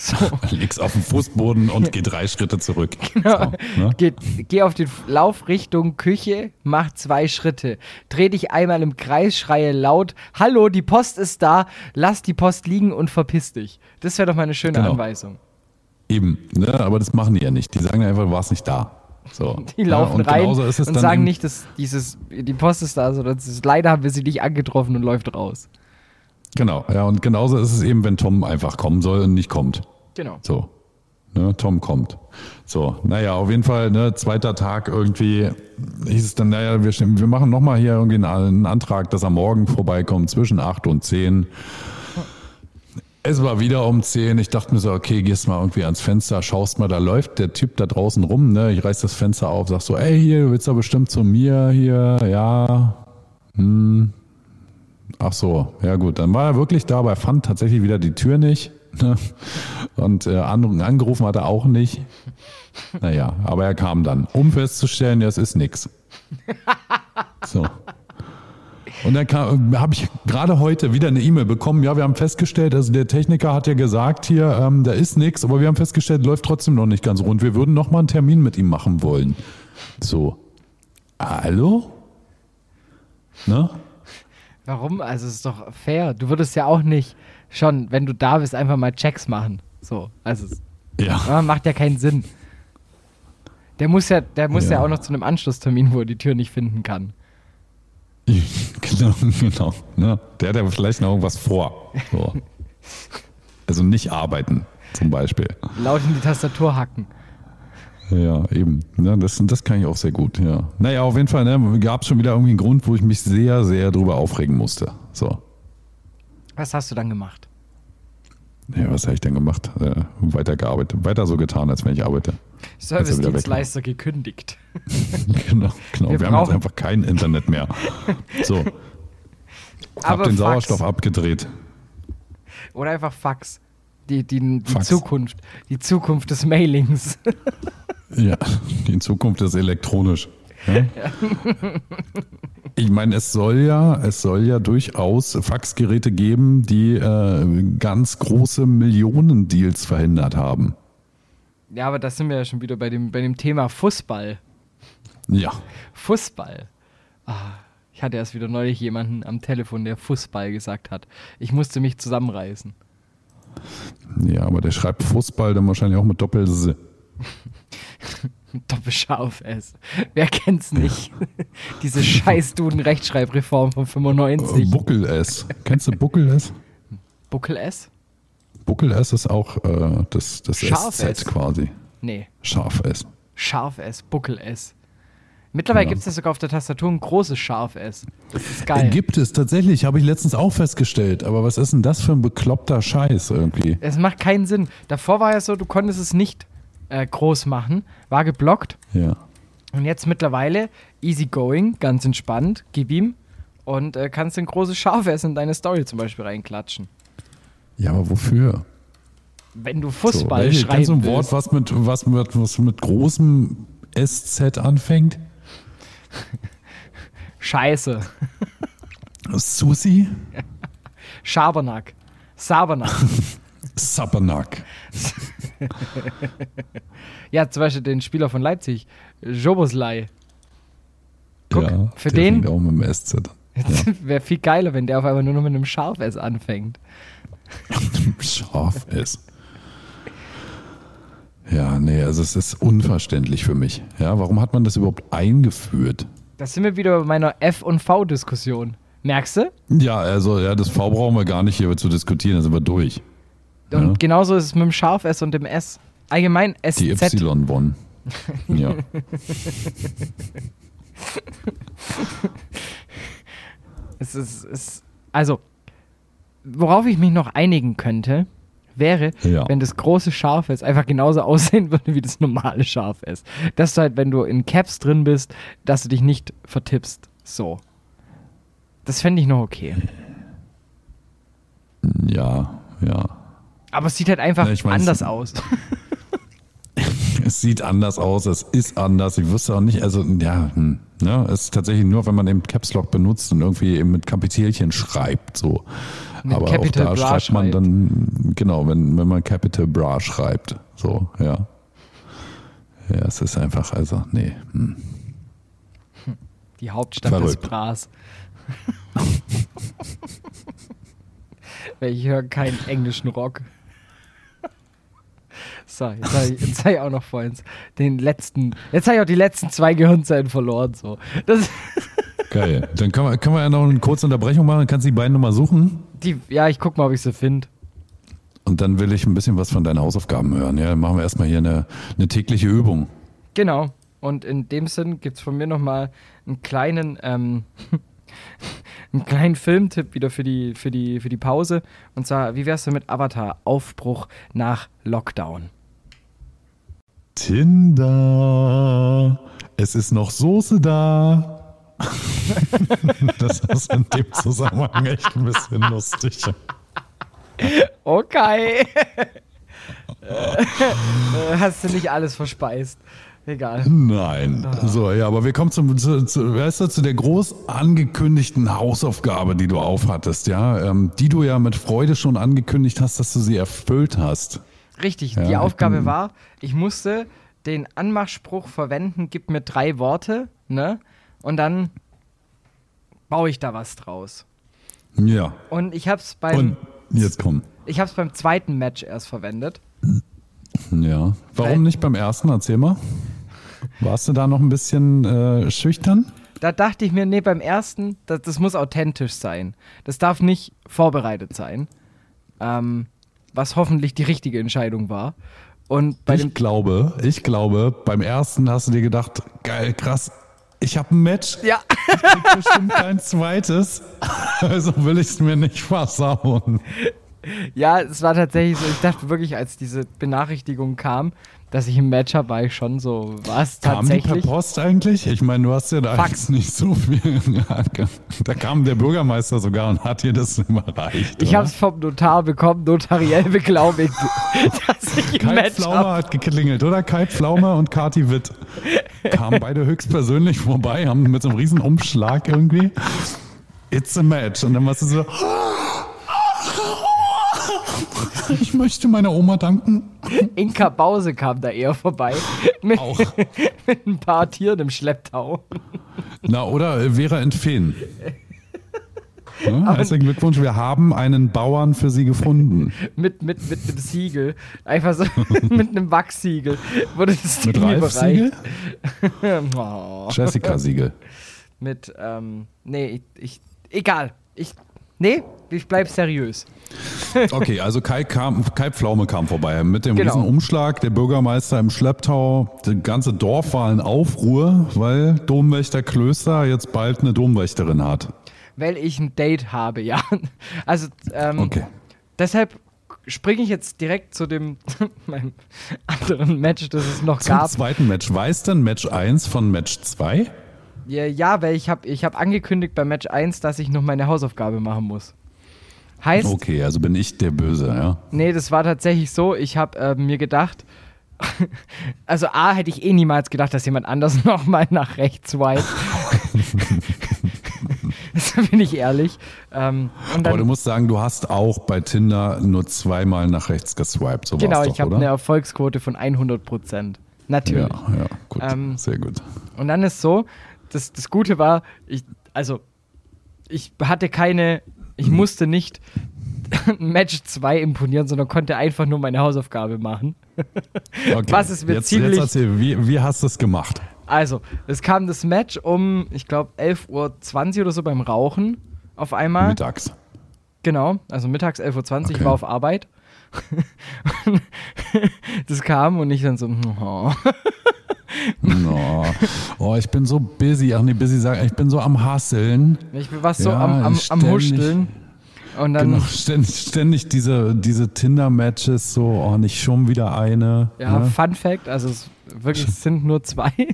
Speaker 1: So. [LAUGHS]
Speaker 2: Leg's auf den Fußboden und [LAUGHS] geh drei Schritte zurück.
Speaker 1: Genau.
Speaker 2: So, ne?
Speaker 1: geh, geh auf den Lauf Richtung Küche, mach zwei Schritte. Dreh dich einmal im Kreis, schreie laut: Hallo, die Post ist da, lass die Post liegen und verpiss dich. Das wäre doch mal eine schöne
Speaker 2: Genau.
Speaker 1: Anweisung.
Speaker 2: Eben, ne? aber das machen die ja nicht. Die sagen einfach, du warst nicht da. So. [LAUGHS]
Speaker 1: Die
Speaker 2: Ja,
Speaker 1: laufen
Speaker 2: und
Speaker 1: rein und sagen nicht, dass dieses, die Post ist da, sondern ist, leider haben wir sie nicht angetroffen und läuft raus.
Speaker 2: Genau, ja, und genauso ist es eben, wenn Tom einfach kommen soll und nicht kommt.
Speaker 1: Genau.
Speaker 2: So. Ne, Tom kommt. So, naja, auf jeden Fall, ne, zweiter Tag irgendwie hieß es dann, naja, wir, wir machen nochmal hier irgendwie einen, einen Antrag, dass er morgen vorbeikommt zwischen 8 und 10. Es war wieder um 10. Ich dachte mir so, okay, gehst mal irgendwie ans Fenster, schaust mal, da läuft der Typ da draußen rum, ne? Ich reiß das Fenster auf, sag so, ey, hier, du willst doch bestimmt zu mir hier, ja. Hm. Ach so, ja gut, dann war er wirklich da, aber er fand tatsächlich wieder die Tür nicht. Ne? Und äh, an- angerufen hat er auch nicht. Naja, aber er kam dann, um festzustellen, ja, es ist nix. So. Und dann habe ich gerade heute wieder eine E-Mail bekommen. Ja, wir haben festgestellt, also der Techniker hat ja gesagt hier, ähm, da ist nichts, aber wir haben festgestellt, läuft trotzdem noch nicht ganz rund. Wir würden noch mal einen Termin mit ihm machen wollen. So. Hallo? Ne?
Speaker 1: Warum? Also es ist doch fair. Du würdest ja auch nicht schon, wenn du da bist, einfach mal Checks machen. So, also es
Speaker 2: Ja.
Speaker 1: ja, [LAUGHS] macht ja keinen Sinn. Der muss ja, der muss ja.
Speaker 2: Ja.
Speaker 1: auch noch zu einem Anschlusstermin, wo er die Tür nicht finden kann. [LAUGHS]
Speaker 2: Genau, genau. Ne? Der hat ja vielleicht noch irgendwas vor. So. [LAUGHS] Also nicht arbeiten, zum Beispiel.
Speaker 1: Laut in die Tastatur hacken.
Speaker 2: Ja, eben. Ne? Das, das kann ich auch sehr gut, ja. Naja, auf jeden Fall ne, gab es schon wieder irgendwie einen Grund, wo ich mich sehr, sehr drüber aufregen musste. So.
Speaker 1: Was hast du dann gemacht?
Speaker 2: Ja, was habe ich denn gemacht? Äh, weitergearbeitet. Weiter so getan, als wenn ich arbeite.
Speaker 1: Service-Dienstleister gekündigt. [LAUGHS]
Speaker 2: genau, genau.
Speaker 1: Wir
Speaker 2: Wir, haben jetzt einfach kein Internet mehr. So, [LAUGHS] hab
Speaker 1: Aber
Speaker 2: den
Speaker 1: Fax.
Speaker 2: Sauerstoff abgedreht.
Speaker 1: Oder einfach Fax. Die, die, die
Speaker 2: Fax.
Speaker 1: Zukunft. Die Zukunft des Mailings. [LAUGHS]
Speaker 2: Ja, die Zukunft ist elektronisch. Ja? Ich meine, es soll ja, es soll ja durchaus Faxgeräte geben, die äh, ganz große Millionendeals verhindert haben.
Speaker 1: ja, aber da sind wir ja schon wieder bei dem, bei dem Thema Fußball.
Speaker 2: Ja,
Speaker 1: Fußball. Ah, ich hatte erst wieder neulich jemanden am Telefon, der Fußball gesagt hat. Ich musste mich zusammenreißen.
Speaker 2: ja, aber der schreibt Fußball dann wahrscheinlich auch mit Doppel-S. [LAUGHS]
Speaker 1: Doppelscharf S. Wer kennt's nicht? [LAUGHS] Diese scheiß Duden-Rechtschreibreform von 95.
Speaker 2: Buckel-S. Kennst du Buckel-S?
Speaker 1: Buckel S?
Speaker 2: Buckel-S ist auch äh, das, das
Speaker 1: Scharf
Speaker 2: SZ
Speaker 1: S.
Speaker 2: quasi.
Speaker 1: Nee,
Speaker 2: Scharf-S.
Speaker 1: Scharf S, Buckel S. Mittlerweile
Speaker 2: Ja.
Speaker 1: gibt's ja sogar auf der Tastatur ein großes Scharf S. Das ist geil.
Speaker 2: Gibt es tatsächlich, habe ich letztens auch festgestellt. Aber was ist denn das für ein bekloppter Scheiß irgendwie?
Speaker 1: Es macht keinen Sinn. Davor war ja so, du konntest es nicht äh, groß machen, war geblockt.
Speaker 2: Ja.
Speaker 1: Und jetzt mittlerweile easy going, ganz entspannt, gib ihm und äh, kannst ein großes Scharf S in deine Story zum Beispiel reinklatschen.
Speaker 2: Ja, aber wofür?
Speaker 1: Wenn du
Speaker 2: So,
Speaker 1: Fußball schreiben
Speaker 2: Kennst du ein. Wort, was mit, was, mit, was mit großem SZ anfängt? [LAUGHS]
Speaker 1: Scheiße.
Speaker 2: Susi? [LAUGHS]
Speaker 1: Schabernack. Sabernack. [LAUGHS]
Speaker 2: Sabernack. [LAUGHS]
Speaker 1: ja, zum Beispiel den Spieler von Leipzig, Joboslai. Guck,
Speaker 2: ja,
Speaker 1: für den-
Speaker 2: auch mit dem SZ. an. [LAUGHS]
Speaker 1: Wäre viel geiler, wenn der auf einmal nur noch mit einem Scharf S anfängt. [LAUGHS]
Speaker 2: Scharf ist. Ja, nee, also es ist unverständlich für mich. Ja, warum hat man das überhaupt eingeführt?
Speaker 1: Da sind wir wieder bei meiner F- und V-Diskussion. Merkst du?
Speaker 2: Ja, also ja, das V brauchen wir gar nicht hier zu diskutieren, da sind wir durch.
Speaker 1: Und
Speaker 2: Ja.
Speaker 1: genauso ist es mit dem Scharf S und dem S. Allgemein
Speaker 2: Die
Speaker 1: SZ.
Speaker 2: Y-Bonn. [LAUGHS] Ja.
Speaker 1: Es ist, es, also, worauf ich mich noch einigen könnte, wäre,
Speaker 2: Ja.
Speaker 1: wenn das große Scharf S einfach genauso [LAUGHS] aussehen würde wie das normale Scharf S. Dass du halt, wenn du in Caps drin bist, dass du dich nicht vertippst. So. Das fände ich noch okay.
Speaker 2: Ja, ja.
Speaker 1: Aber es sieht halt einfach
Speaker 2: Ja, ich weiß.
Speaker 1: anders aus. [LAUGHS]
Speaker 2: es sieht anders aus, es ist anders. Ich wüsste auch nicht, also ja, hm, ne, es ist tatsächlich nur, wenn man eben Caps Lock benutzt und irgendwie eben mit Kapitelchen schreibt, so.
Speaker 1: Mit
Speaker 2: Aber
Speaker 1: Capital
Speaker 2: auch da
Speaker 1: Bra
Speaker 2: schreibt man dann, genau, wenn, wenn man Capital Bra schreibt, so, ja. Ja, es ist einfach, also, nee. Hm.
Speaker 1: Die Hauptstadt
Speaker 2: Verrückt.
Speaker 1: des Bras. [LAUGHS] Ich höre keinen englischen Rock. So, jetzt habe ich, jetzt hab ich auch noch vorhin den letzten. Jetzt habe ich auch die letzten zwei Gehirnzellen verloren. So. Das, [LAUGHS]
Speaker 2: Geil. Dann können wir, können wir ja noch eine kurze Unterbrechung machen, kannst du die beiden nochmal suchen.
Speaker 1: die, ja, ich guck mal, ob ich sie finde.
Speaker 2: Und dann will ich ein bisschen was von deinen Hausaufgaben hören. Ja, dann machen wir erstmal hier eine, eine tägliche Übung.
Speaker 1: Genau. Und in dem Sinn gibt es von mir nochmal einen kleinen, ähm, [LAUGHS] einen kleinen Filmtipp wieder für die, für, die, für die Pause. Und zwar, wie wär's denn mit Avatar? Aufbruch nach Lockdown.
Speaker 2: Tinder. Es ist noch Soße da. [LAUGHS] das ist in dem Zusammenhang echt ein bisschen lustig.
Speaker 1: Okay. [LAUGHS] Äh, Hast du nicht alles verspeist. Egal.
Speaker 2: Nein. So, ja, aber wir kommen zum, zu, zu, weißt du, zu der groß angekündigten Hausaufgabe, die du aufhattest, ja, ähm, die du ja mit Freude schon angekündigt hast, dass du sie erfüllt hast.
Speaker 1: Richtig,
Speaker 2: Ja,
Speaker 1: die Aufgabe war, ich musste den Anmachspruch verwenden, gib mir drei Worte, ne? Und dann baue ich da was draus.
Speaker 2: Ja.
Speaker 1: Und ich hab's beim,
Speaker 2: Und jetzt komm.
Speaker 1: ich hab's beim zweiten Match erst verwendet.
Speaker 2: Ja. Warum
Speaker 1: Weil-
Speaker 2: nicht beim ersten? Erzähl mal. Warst du da noch ein bisschen äh, schüchtern?
Speaker 1: Da dachte ich mir, nee, beim ersten, das, das muss authentisch sein. Das darf nicht vorbereitet sein. Ähm, was hoffentlich die richtige Entscheidung war. Und bei
Speaker 2: ich
Speaker 1: dem.
Speaker 2: glaube, ich glaube, beim ersten hast du dir gedacht, geil, krass, ich habe ein Match,
Speaker 1: Ja,
Speaker 2: krieg bestimmt kein zweites. [LAUGHS] Also will ich es mir nicht versauen.
Speaker 1: ja, es war tatsächlich so. Ich dachte wirklich, als diese Benachrichtigung kam, dass ich ein Match habe, war ich schon so, was
Speaker 2: Kam die per
Speaker 1: tatsächlich?
Speaker 2: Post eigentlich? Ich meine, du hast ja da
Speaker 1: Fax.
Speaker 2: nicht so viel. Da kam der Bürgermeister sogar und hat dir das überreicht.
Speaker 1: Ich habe es vom Notar bekommen, notariell beglaubigt, [LAUGHS] dass ich ein
Speaker 2: Kai
Speaker 1: Match
Speaker 2: Pflaume
Speaker 1: habe.
Speaker 2: hat geklingelt, oder? Kai Pflaume und Kati Witt kamen beide höchstpersönlich vorbei, haben mit so einem riesen Umschlag irgendwie. It's a match. Und dann warst du so. [LAUGHS] Ich möchte meiner Oma danken.
Speaker 1: Inka Bause kam da eher vorbei. [LAUGHS] Mit,
Speaker 2: Auch. [LAUGHS]
Speaker 1: mit ein paar Tieren im Schlepptau.
Speaker 2: Na, oder äh, Vera Entfehn. Ja, herzlichen Glückwunsch, wir haben einen Bauern für Sie gefunden.
Speaker 1: Mit, mit, mit einem Siegel. Einfach so mit einem Wachssiegel. Wurde das
Speaker 2: Mit
Speaker 1: Ding
Speaker 2: Ralf Siegel?
Speaker 1: überreicht. Oh.
Speaker 2: Jessica Siegel.
Speaker 1: Mit, ähm, nee, ich, ich, egal. Ich, nee, ich bleib seriös.
Speaker 2: Okay, also Kai, kam, Kai Pflaume kam vorbei mit dem
Speaker 1: Genau.
Speaker 2: riesen Umschlag, der Bürgermeister im Schlepptau, das ganze Dorf war in Aufruhr, weil Domwächter Klöster jetzt bald eine Domwächterin hat.
Speaker 1: Weil ich ein Date habe, ja. Also, ähm,
Speaker 2: Okay.
Speaker 1: deshalb springe ich jetzt direkt zu dem, [LAUGHS] meinem anderen Match, das es noch
Speaker 2: Zum
Speaker 1: gab.
Speaker 2: zweiten Match. Weiß denn Match 1 von Match 2?
Speaker 1: Ja, ja, weil ich habe ich hab angekündigt bei Match 1, dass ich noch meine Hausaufgabe machen muss. Heißt,
Speaker 2: Okay, also bin ich der Böse, ja.
Speaker 1: nee, das war tatsächlich so, ich habe äh, mir gedacht, [LAUGHS] also A, hätte ich eh niemals gedacht, dass jemand anders [LAUGHS] nochmal nach rechts swipe. [LAUGHS] da bin ich ehrlich. Ähm,
Speaker 2: Aber du musst sagen, du hast auch bei Tinder nur zweimal nach rechts geswiped, so
Speaker 1: genau,
Speaker 2: war's
Speaker 1: ich
Speaker 2: doch,
Speaker 1: habe eine Erfolgsquote von 100 Prozent. Natürlich.
Speaker 2: Ja, ja, gut,
Speaker 1: Ähm,
Speaker 2: sehr gut.
Speaker 1: Und dann ist so, das, das Gute war, ich, also, ich hatte keine, ich musste nicht [LAUGHS] Match 2 imponieren, sondern konnte einfach nur meine Hausaufgabe machen. [LAUGHS]
Speaker 2: Okay.
Speaker 1: was ist mir
Speaker 2: jetzt,
Speaker 1: ziemlich-
Speaker 2: Jetzt erzähl, wie, wie hast du es gemacht?
Speaker 1: Also, es kam das Match um, ich glaube, 11.20 Uhr oder so beim Rauchen auf einmal.
Speaker 2: Mittags.
Speaker 1: Genau, also mittags 11.20 Uhr, ich
Speaker 2: Okay.
Speaker 1: war auf Arbeit. [LAUGHS] das kam und ich dann so, oh.
Speaker 2: No. Oh, ich bin so busy. Ach nee, busy sagen, ich bin so am Hasseln.
Speaker 1: ich war so
Speaker 2: Ja,
Speaker 1: am, am, am
Speaker 2: ständig.
Speaker 1: Huschteln. Und dann,
Speaker 2: Genau, ständig, ständig diese, diese Tinder-Matches, so, oh, nicht schon wieder eine.
Speaker 1: ja,
Speaker 2: ne?
Speaker 1: Fun Fact, also es, wirklich, es sind nur zwei. [LAUGHS]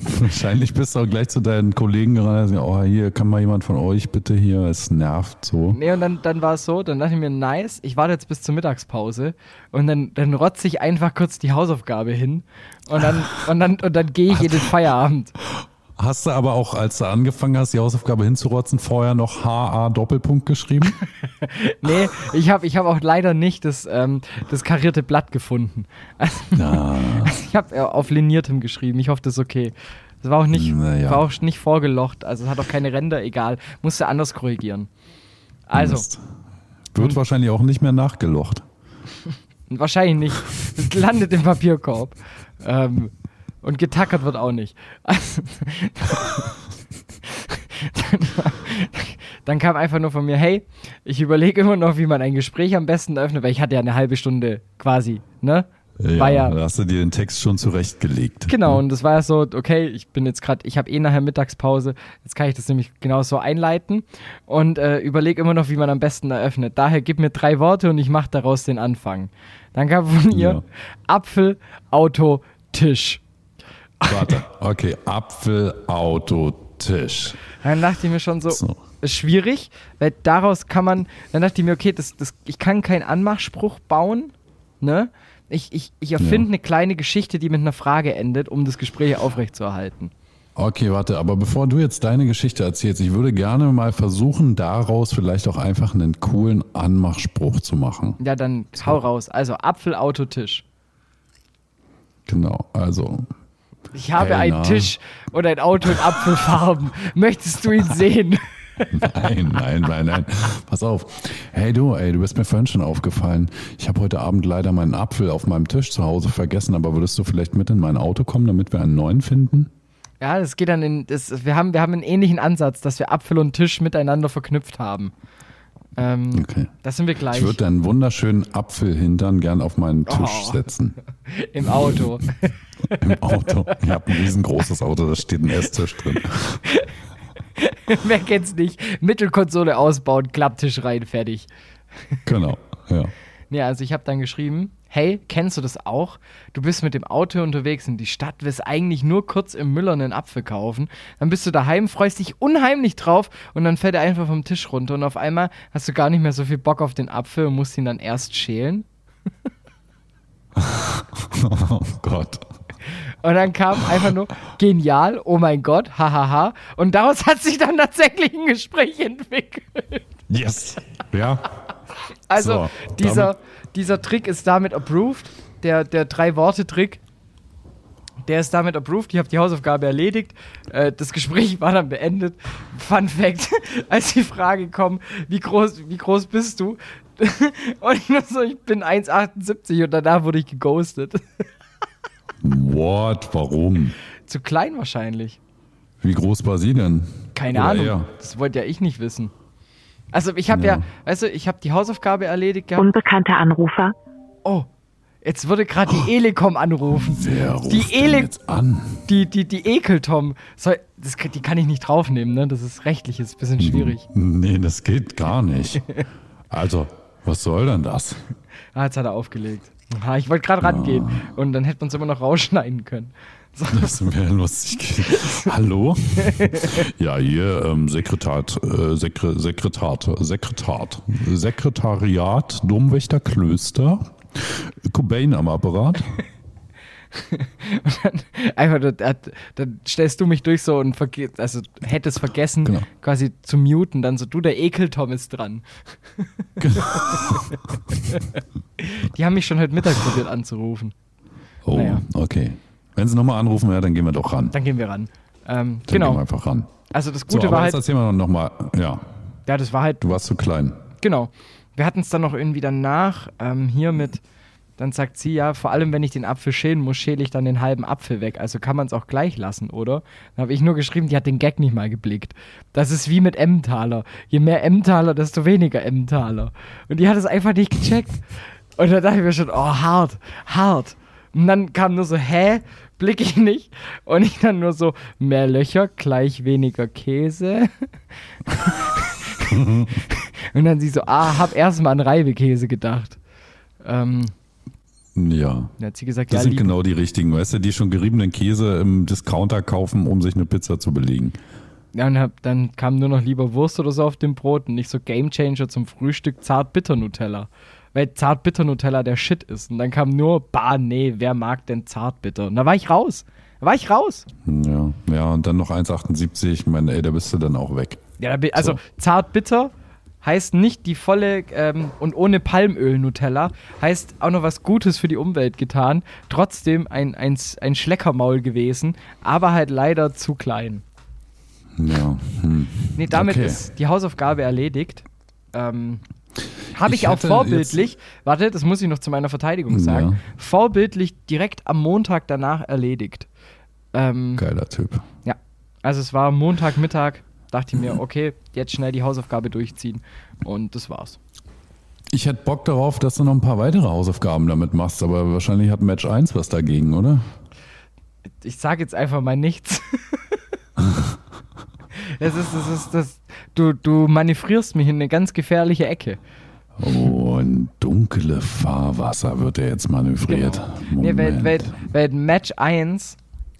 Speaker 1: [LAUGHS]
Speaker 2: Wahrscheinlich bist du auch gleich zu deinen Kollegen gerannt und oh, hier kann mal jemand von euch bitte hier, es nervt so.
Speaker 1: Nee, und dann, dann war es so, dann dachte ich mir, nice, ich warte jetzt bis zur Mittagspause und dann, dann rotze ich einfach kurz die Hausaufgabe hin und dann, und dann, und dann gehe ich in den [LAUGHS] Feierabend.
Speaker 2: Hast du aber auch, als du angefangen hast, die Hausaufgabe hinzurotzen, vorher noch HA Doppelpunkt geschrieben? [LAUGHS]
Speaker 1: nee, ich habe ich hab auch leider nicht das, ähm, das karierte Blatt gefunden. Also,
Speaker 2: Na,
Speaker 1: also ich habe auf liniertem geschrieben. Ich hoffe, das ist okay. Das war auch nicht,
Speaker 2: Naja.
Speaker 1: war auch nicht vorgelocht. Also es hat auch keine Ränder, egal. Musste anders korrigieren. Also,
Speaker 2: Mist. Wird wahrscheinlich auch nicht mehr nachgelocht. [LAUGHS]
Speaker 1: wahrscheinlich nicht. Es landet im Papierkorb. Ähm, und getackert wird auch nicht. Also, dann, dann kam einfach nur von mir, hey, ich überlege immer noch, wie man ein Gespräch am besten öffnet, weil ich hatte ja eine halbe Stunde quasi, ne? War ja,
Speaker 2: da hast du dir den Text schon zurechtgelegt.
Speaker 1: Genau, und das war ja so, okay, ich bin jetzt gerade, ich habe eh nachher Mittagspause, jetzt kann ich das nämlich genau so einleiten und äh, überlege immer noch, wie man am besten eröffnet. Daher gib mir drei Worte und ich mache daraus den Anfang. Dann kam von ihr
Speaker 2: Ja.
Speaker 1: Apfel, Auto, Tisch.
Speaker 2: Warte, [LAUGHS] okay, Apfel, Auto, Tisch.
Speaker 1: Dann dachte ich mir schon so,
Speaker 2: So.
Speaker 1: ist schwierig, weil daraus kann man, dann dachte ich mir, okay, das, das, ich kann keinen Anmachspruch bauen, ne? Ich, ich, ich erfinde
Speaker 2: Ja.
Speaker 1: eine kleine Geschichte, die mit einer Frage endet, um das Gespräch aufrechtzuerhalten.
Speaker 2: Okay, warte, aber bevor du jetzt deine Geschichte erzählst, ich würde gerne mal versuchen, daraus vielleicht auch einfach einen coolen Anmachspruch zu machen.
Speaker 1: Ja, dann hau raus. Also Apfel, Auto, Tisch.
Speaker 2: Genau, also
Speaker 1: Ich habe
Speaker 2: Hey,
Speaker 1: einen. Tisch und ein Auto in Apfelfarben. Möchtest du ihn sehen? [LAUGHS]
Speaker 2: Nein, nein, nein, nein. Pass auf. Hey du, ey, du bist mir vorhin schon aufgefallen. Ich habe heute Abend leider meinen Apfel auf meinem Tisch zu Hause vergessen, aber würdest du vielleicht mit in mein Auto kommen, damit wir einen neuen finden?
Speaker 1: Ja, das geht dann in. Das, wir, haben, wir haben einen ähnlichen Ansatz, dass wir Apfel und Tisch miteinander verknüpft haben. Ähm,
Speaker 2: Okay.
Speaker 1: Das sind wir gleich
Speaker 2: Ich würde deinen wunderschönen Apfelhintern gern auf meinen Tisch
Speaker 1: Oh.
Speaker 2: setzen. [LAUGHS]
Speaker 1: im Auto. [LAUGHS]
Speaker 2: Im Auto. Ich habe ein riesengroßes Auto, da steht ein Esstisch drin. [LAUGHS]
Speaker 1: Wer kennt's nicht? Mittelkonsole ausbauen, Klapptisch rein, fertig.
Speaker 2: Genau, ja.
Speaker 1: Ja, also ich habe dann geschrieben, hey, kennst du das auch? Du bist mit dem Auto unterwegs in die Stadt, willst eigentlich nur kurz im Müller einen Apfel kaufen. Dann bist du daheim, freust dich unheimlich drauf und dann fällt er einfach vom Tisch runter und auf einmal hast du gar nicht mehr so viel Bock auf den Apfel und musst ihn dann erst schälen. [LAUGHS]
Speaker 2: Oh Gott.
Speaker 1: Und dann kam einfach nur genial, oh mein Gott, hahaha. Und daraus hat sich dann tatsächlich ein Gespräch entwickelt.
Speaker 2: Yes. Ja.
Speaker 1: Also
Speaker 2: So,
Speaker 1: dieser, dieser Trick ist damit approved. Der, der Drei-Worte-Trick, der ist damit approved. Ich habe die Hausaufgabe erledigt. Äh, das Gespräch [LAUGHS] war dann beendet. Fun Fact, [LAUGHS] als die Frage kommt, wie groß, wie groß bist du? [LAUGHS] Und ich nur so, ich bin 1,78 und danach wurde ich geghostet.
Speaker 2: What? Warum?
Speaker 1: Zu klein wahrscheinlich.
Speaker 2: Wie groß war sie denn?
Speaker 1: Keine
Speaker 2: Oder
Speaker 1: Ahnung.
Speaker 2: er?
Speaker 1: Das wollte ja ich nicht wissen. Also ich habe ja.
Speaker 2: Ja.
Speaker 1: weißt du, ich habe die Hausaufgabe erledigt gehabt.
Speaker 3: Unbekannter Anrufer.
Speaker 1: Oh, jetzt würde gerade die Elekom anrufen.
Speaker 2: Wer ruft
Speaker 1: Die
Speaker 2: denn
Speaker 1: Ele-
Speaker 2: jetzt an?
Speaker 1: Die, die, die Ekeltom. Das, die kann ich nicht draufnehmen, ne? Das ist rechtlich, ist ein bisschen schwierig.
Speaker 2: Nee, das geht gar nicht. [LAUGHS] Also, was soll denn das?
Speaker 1: Ah, jetzt hat er aufgelegt. Ah, ich wollte gerade rangehen und dann hätte man es immer noch rausschneiden können.
Speaker 2: Das wäre lustig. Hallo? [LAUGHS] Ja, hier ähm, Sekretat, äh, Sekre, Sekretat, Sekretat, Sekretariat, Domwächter Klöster, Cobain am Apparat. [LAUGHS]
Speaker 1: einfach, da- da- dann stellst du mich durch so und verge also hättest vergessen,
Speaker 2: Genau.
Speaker 1: quasi zu muten. Dann so, du, der Ekeltom ist dran. [LAUGHS] Die haben mich schon heute Mittag probiert anzurufen.
Speaker 2: Oh,
Speaker 1: Naja.
Speaker 2: okay. Wenn sie nochmal anrufen, ja, dann gehen wir doch ran.
Speaker 1: Dann gehen wir ran. Ähm,
Speaker 2: Dann gehen wir
Speaker 1: genau.
Speaker 2: einfach ran.
Speaker 1: Also das
Speaker 2: So,
Speaker 1: Gute
Speaker 2: aber
Speaker 1: war
Speaker 2: jetzt
Speaker 1: halt,
Speaker 2: erzählen wir nochmal. Ja,
Speaker 1: ja, das war halt
Speaker 2: du warst zu klein.
Speaker 1: Genau. Wir hatten es dann noch irgendwie danach ähm, hier mit, dann sagt sie ja, vor allem wenn ich den Apfel schälen muss, schäle ich dann den halben Apfel weg. Also kann man es auch gleich lassen, oder? Dann habe ich nur geschrieben, die hat den Gag nicht mal geblickt. Das ist wie mit Emmentaler. Je mehr Emmentaler, desto weniger Emmentaler. Und die hat es einfach nicht gecheckt. Und da dachte ich mir schon, oh, hart, hart. Und dann kam nur so, hä? Blick ich nicht. Und ich dann nur so, mehr Löcher, gleich weniger Käse. [LAUGHS] Und dann sie so, ah, hab erstmal an Reibekäse gedacht. Ähm,
Speaker 2: Ja.
Speaker 1: Dann hat sie gesagt,
Speaker 2: Das
Speaker 1: ja,
Speaker 2: sind genau die richtigen, weißt du, die schon geriebenen Käse im Discounter kaufen, um sich eine Pizza zu belegen.
Speaker 1: Ja, und hab, dann kam nur noch lieber Wurst oder so auf dem Brot und nicht so Gamechanger zum Frühstück Zart-Bitter-Nutella. Weil Zart-Bitter-Nutella der Shit ist. Und dann kam nur, bah, nee, wer mag denn Zart-Bitter? Und da war ich raus. Da war ich raus.
Speaker 2: Ja, ja, und dann noch 1,78. Ich meine, ey, da bist du dann auch weg.
Speaker 1: Ja, bin, also
Speaker 2: So.
Speaker 1: Zart-Bitter heißt nicht die volle ähm, und ohne Palmöl Nutella, heißt auch noch was Gutes für die Umwelt getan. Trotzdem ein, ein, ein Schleckermaul gewesen, aber halt leider zu klein.
Speaker 2: Ja. Hm.
Speaker 1: Nee, damit
Speaker 2: Okay.
Speaker 1: ist die Hausaufgabe erledigt. Ähm, Habe ich,
Speaker 2: Ich
Speaker 1: auch vorbildlich, warte, das muss ich noch zu meiner Verteidigung sagen,
Speaker 2: Ja.
Speaker 1: vorbildlich direkt am Montag danach erledigt. Ähm,
Speaker 2: Geiler Typ.
Speaker 1: ja, also es war Montagmittag, dachte ich mir, [LAUGHS] okay, jetzt schnell die Hausaufgabe durchziehen und das war's.
Speaker 2: Ich hätte Bock darauf, dass du noch ein paar weitere Hausaufgaben damit machst, aber wahrscheinlich hat Match 1 was dagegen, oder?
Speaker 1: Ich sage jetzt einfach mal nichts. [LAUGHS] [LAUGHS] Das ist, das ist, das, du, du manövrierst mich in eine ganz gefährliche Ecke.
Speaker 2: Oh, in dunkle Fahrwasser wird er jetzt manövriert.
Speaker 1: Genau. Nee, weil, weil, weil Match 1,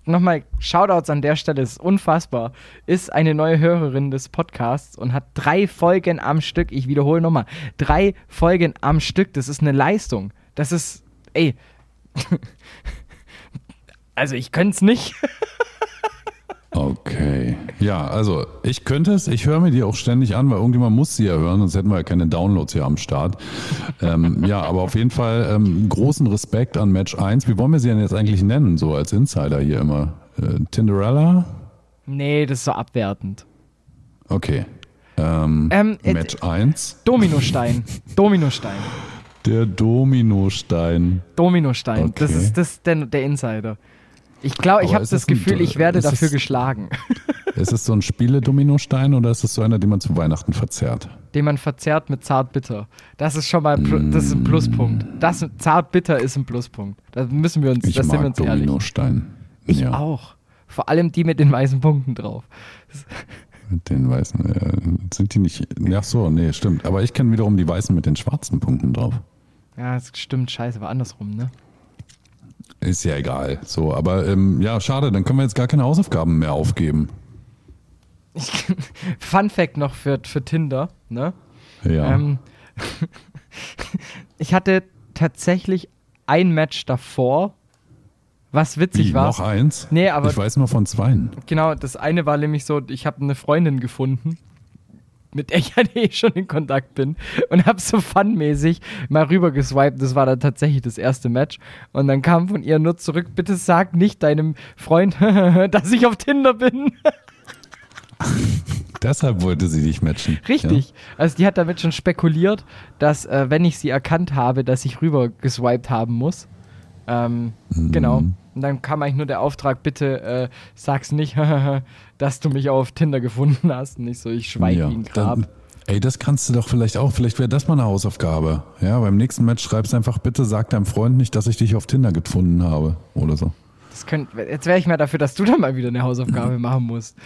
Speaker 1: nochmal Shoutouts an der Stelle, ist unfassbar, ist eine neue Hörerin des Podcasts und hat drei Folgen am Stück, ich wiederhole nochmal, drei Folgen am Stück, das ist eine Leistung. Das ist, ey, [LAUGHS] also ich könnte es nicht. [LAUGHS]
Speaker 2: Okay. Ja, also ich könnte es, ich höre mir die auch ständig an, weil irgendjemand muss sie ja hören, sonst hätten wir ja keine Downloads hier am Start. ähm, ja, aber auf jeden Fall ähm, großen Respekt an Match 1. Wie wollen wir sie denn jetzt eigentlich nennen, so als Insider hier immer? Äh, Tinderella?
Speaker 1: Nee, das ist so abwertend.
Speaker 2: Okay. Ähm,
Speaker 1: Ähm, äh,
Speaker 2: Match 1.
Speaker 1: Dominostein. Dominostein.
Speaker 2: Der Dominostein.
Speaker 1: Dominostein. Das
Speaker 2: Okay.
Speaker 1: ist das ist der, der Insider. Ich glaube, ich habe das
Speaker 2: es ein-
Speaker 1: Gefühl, ich werde dafür [LAUGHS]
Speaker 2: es-
Speaker 1: geschlagen.
Speaker 2: Ist es so ein Spiele-Dominostein oder ist es so einer, den man zu Weihnachten verzehrt?
Speaker 1: den man verzehrt mit Zartbitter. Das ist schon mal das ist ein Pluspunkt. Das Zartbitter ist ein Pluspunkt. Da müssen wir uns,
Speaker 2: Ich
Speaker 1: das sind wir
Speaker 2: mag
Speaker 1: uns ehrlich.
Speaker 2: Dominostein.
Speaker 1: Ich
Speaker 2: ja,
Speaker 1: auch. Vor allem die mit den weißen Punkten drauf.
Speaker 2: Mit den weißen. Äh, sind die nicht. Ach so, nee, stimmt. Aber ich kenne wiederum die weißen mit den schwarzen Punkten drauf.
Speaker 1: Ja, das stimmt, scheiße, aber andersrum, ne?
Speaker 2: Ist ja egal. So, aber ähm, ja, schade, dann können wir jetzt gar keine Hausaufgaben mehr aufgeben. [LAUGHS]
Speaker 1: Fun Fact noch für, für Tinder, ne?
Speaker 2: Ja.
Speaker 1: Ähm, [LAUGHS] ich hatte tatsächlich ein Match davor, was witzig
Speaker 2: Wie,
Speaker 1: war.
Speaker 2: noch eins?
Speaker 1: Nee, aber
Speaker 2: ich weiß nur von zweien.
Speaker 1: Genau, das eine war nämlich so, ich habe eine Freundin gefunden, mit der ich ja [LAUGHS] eh schon in Kontakt bin und habe so funmäßig mal rüber geswiped. Das war dann tatsächlich das erste Match. Und dann kam von ihr nur zurück, bitte sag nicht deinem Freund, [LAUGHS] dass ich auf Tinder bin. [LAUGHS]
Speaker 2: Deshalb wollte sie dich matchen.
Speaker 1: Richtig. Also die hat damit schon spekuliert, dass äh, wenn ich sie erkannt habe, dass ich rüber geswiped haben muss. Ähm,
Speaker 2: Mhm.
Speaker 1: Genau. Und dann kam eigentlich nur der Auftrag, bitte äh, sag's nicht, dass du mich auf Tinder gefunden hast. Nicht so, ich schweige
Speaker 2: Ja,
Speaker 1: Grab.
Speaker 2: dann, ey, das kannst du doch vielleicht auch. Vielleicht wäre das mal eine Hausaufgabe. Ja, beim nächsten Match schreibst einfach, bitte sag deinem Freund nicht, dass ich dich auf Tinder gefunden habe. Oder so.
Speaker 1: Das könnt, jetzt wäre ich mal dafür, dass du dann mal wieder eine Hausaufgabe [LAUGHS] machen musst.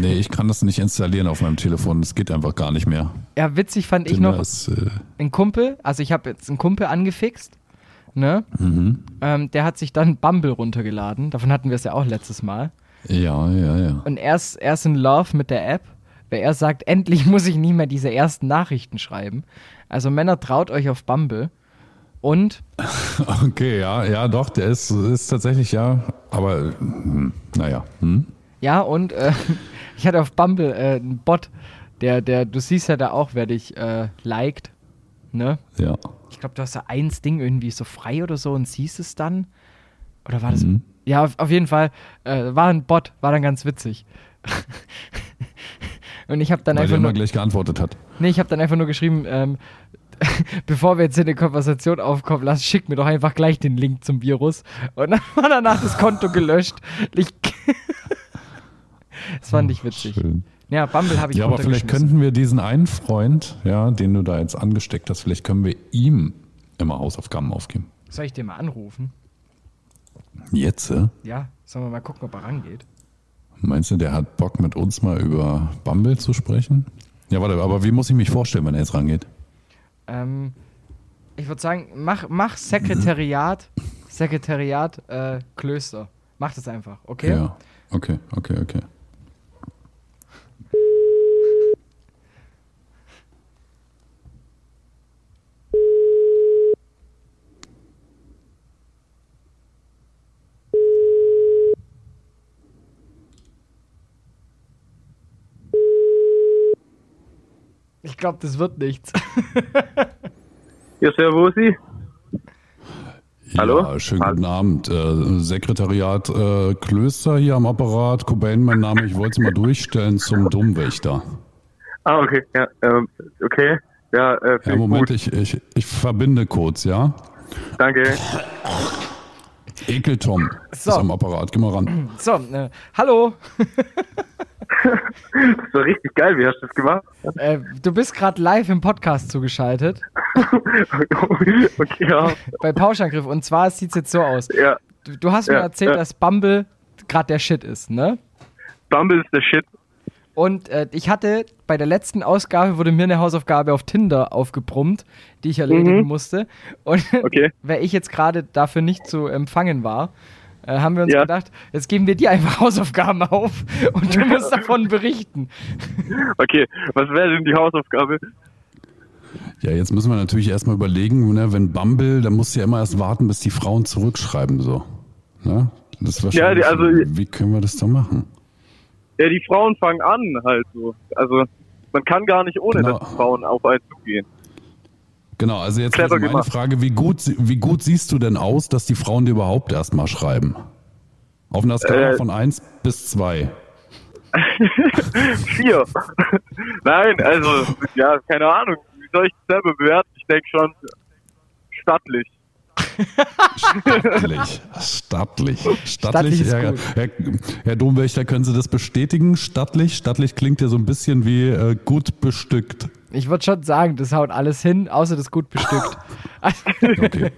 Speaker 2: Nee, ich kann das nicht installieren auf meinem Telefon. Das geht einfach gar nicht mehr.
Speaker 1: Ja, witzig fand ich
Speaker 2: Tinder
Speaker 1: noch
Speaker 2: ist, äh,
Speaker 1: einen Kumpel, also ich habe jetzt einen Kumpel angefixt, ne?
Speaker 2: mhm.
Speaker 1: Ähm, der hat sich dann Bumble runtergeladen. Davon hatten wir es ja auch letztes Mal.
Speaker 2: Ja, ja, ja.
Speaker 1: Und er ist, er ist in Love mit der App, weil er sagt, endlich muss ich nicht mehr diese ersten Nachrichten schreiben. Also Männer, traut euch auf Bumble. Und, [LAUGHS]
Speaker 2: Okay, ja, ja, doch, der ist, ist tatsächlich, ja, aber hm, naja. Hm?
Speaker 1: ja, und äh, [LAUGHS] ich hatte auf Bumble äh, einen Bot, der, der, du siehst ja da auch, wer dich äh, liked, ne?
Speaker 2: Ja.
Speaker 1: Ich glaube, du hast da eins Ding irgendwie so frei oder so und siehst es dann. Oder war das?
Speaker 2: Mhm.
Speaker 1: Ja, auf, auf jeden Fall äh, war ein Bot, war dann ganz witzig. [LAUGHS] und ich habe dann
Speaker 2: Weil
Speaker 1: einfach
Speaker 2: der
Speaker 1: nur,
Speaker 2: immer gleich geantwortet hat.
Speaker 1: nee, ich habe dann einfach nur geschrieben, ähm, [LAUGHS] bevor wir jetzt in eine Konversation aufkommen lassen, schick mir doch einfach gleich den Link zum Virus. Und dann war danach das Konto gelöscht. Ich [LAUGHS] das fand ich witzig.
Speaker 2: Schön.
Speaker 1: Ja, Bumble habe ich
Speaker 2: Ja, aber vielleicht könnten wir diesen einen Freund, ja, den du da jetzt angesteckt hast, vielleicht können wir ihm immer Hausaufgaben aufgeben.
Speaker 1: Soll ich den mal anrufen?
Speaker 2: Jetzt?
Speaker 1: Ja, sollen wir mal gucken, ob er rangeht.
Speaker 2: Meinst du, der hat Bock mit uns mal über Bumble zu sprechen? Ja, warte, aber wie muss ich mich vorstellen, wenn er jetzt rangeht?
Speaker 1: Ähm, Ich würde sagen, mach, mach Sekretariat, Sekretariat äh, Klöster. Mach das einfach, okay?
Speaker 2: Ja. Okay, okay, okay.
Speaker 1: Glaube, das wird nichts.
Speaker 3: Ja, Servusi. Hallo?
Speaker 2: Ja, schönen guten Abend. Äh, Sekretariat äh, Klöster hier am Apparat. Cobain, mein Name. Ich wollte Sie mal durchstellen zum Dummwächter.
Speaker 3: Ah, okay, ja, ähm, okay. Ja, äh,
Speaker 2: Ja, Moment,
Speaker 3: gut.
Speaker 2: ich, ich, ich verbinde kurz, ja?
Speaker 3: Danke.
Speaker 2: Ekel Tom
Speaker 1: So.
Speaker 2: ist am Apparat. Geh mal ran.
Speaker 1: So, äh, hallo. [LAUGHS] [LAUGHS]
Speaker 3: Das war richtig geil. Wie hast du das gemacht?
Speaker 1: Äh, du bist gerade live im Podcast zugeschaltet [LAUGHS]
Speaker 3: okay, ja.
Speaker 1: bei Pauschangriff. Und zwar sieht es jetzt so aus.
Speaker 3: Ja,
Speaker 1: Du, du hast mir
Speaker 3: Ja,
Speaker 1: erzählt,
Speaker 3: ja.
Speaker 1: dass Bumble gerade der Shit ist, ne?
Speaker 3: Bumble ist der Shit.
Speaker 1: Und äh, ich hatte bei der letzten Ausgabe wurde mir eine Hausaufgabe auf Tinder aufgebrummt, die ich erledigen
Speaker 3: Mhm.
Speaker 1: musste. Und
Speaker 3: Okay. [LAUGHS]
Speaker 1: weil ich jetzt gerade dafür nicht zu empfangen war, äh, haben wir uns
Speaker 3: Ja.
Speaker 1: gedacht, jetzt geben wir dir einfach [LAUGHS] Hausaufgaben auf und du musst davon berichten.
Speaker 3: Okay, was wäre denn die Hausaufgabe?
Speaker 2: Ja, jetzt müssen wir natürlich erstmal überlegen, ne, wenn Bumble, dann musst du ja immer erst warten, bis die Frauen zurückschreiben, so. Ne? Das ist
Speaker 3: Ja, die-
Speaker 2: wahrscheinlich,
Speaker 3: also-
Speaker 2: wie können wir das da machen?
Speaker 3: Ja, die Frauen fangen an halt so. Also, man kann gar nicht ohne,
Speaker 2: Genau.
Speaker 3: dass die Frauen auf einen zugehen.
Speaker 2: Genau, also jetzt meine
Speaker 3: gemacht.
Speaker 2: Frage, wie gut, wie gut siehst du denn aus, dass die Frauen dir überhaupt erstmal schreiben? Auf einer Skala
Speaker 3: Äh,
Speaker 2: von 1 bis 2. [LAUGHS]
Speaker 3: Vier. Nein, also, ja, keine Ahnung. Wie soll ich das selber bewerten? Ich denke schon stattlich.
Speaker 2: Stattlich. [LAUGHS] Stattlich.
Speaker 1: Stattlich
Speaker 2: Stattlich.
Speaker 1: ist
Speaker 2: Herr,
Speaker 1: gut.
Speaker 2: Herr, Herr Domwächter, können Sie das bestätigen? Stattlich? Stattlich klingt ja so ein bisschen wie äh, gut bestückt.
Speaker 1: Ich würde schon sagen, das haut alles hin, außer das gut bestückt. [LAUGHS]
Speaker 2: Okay.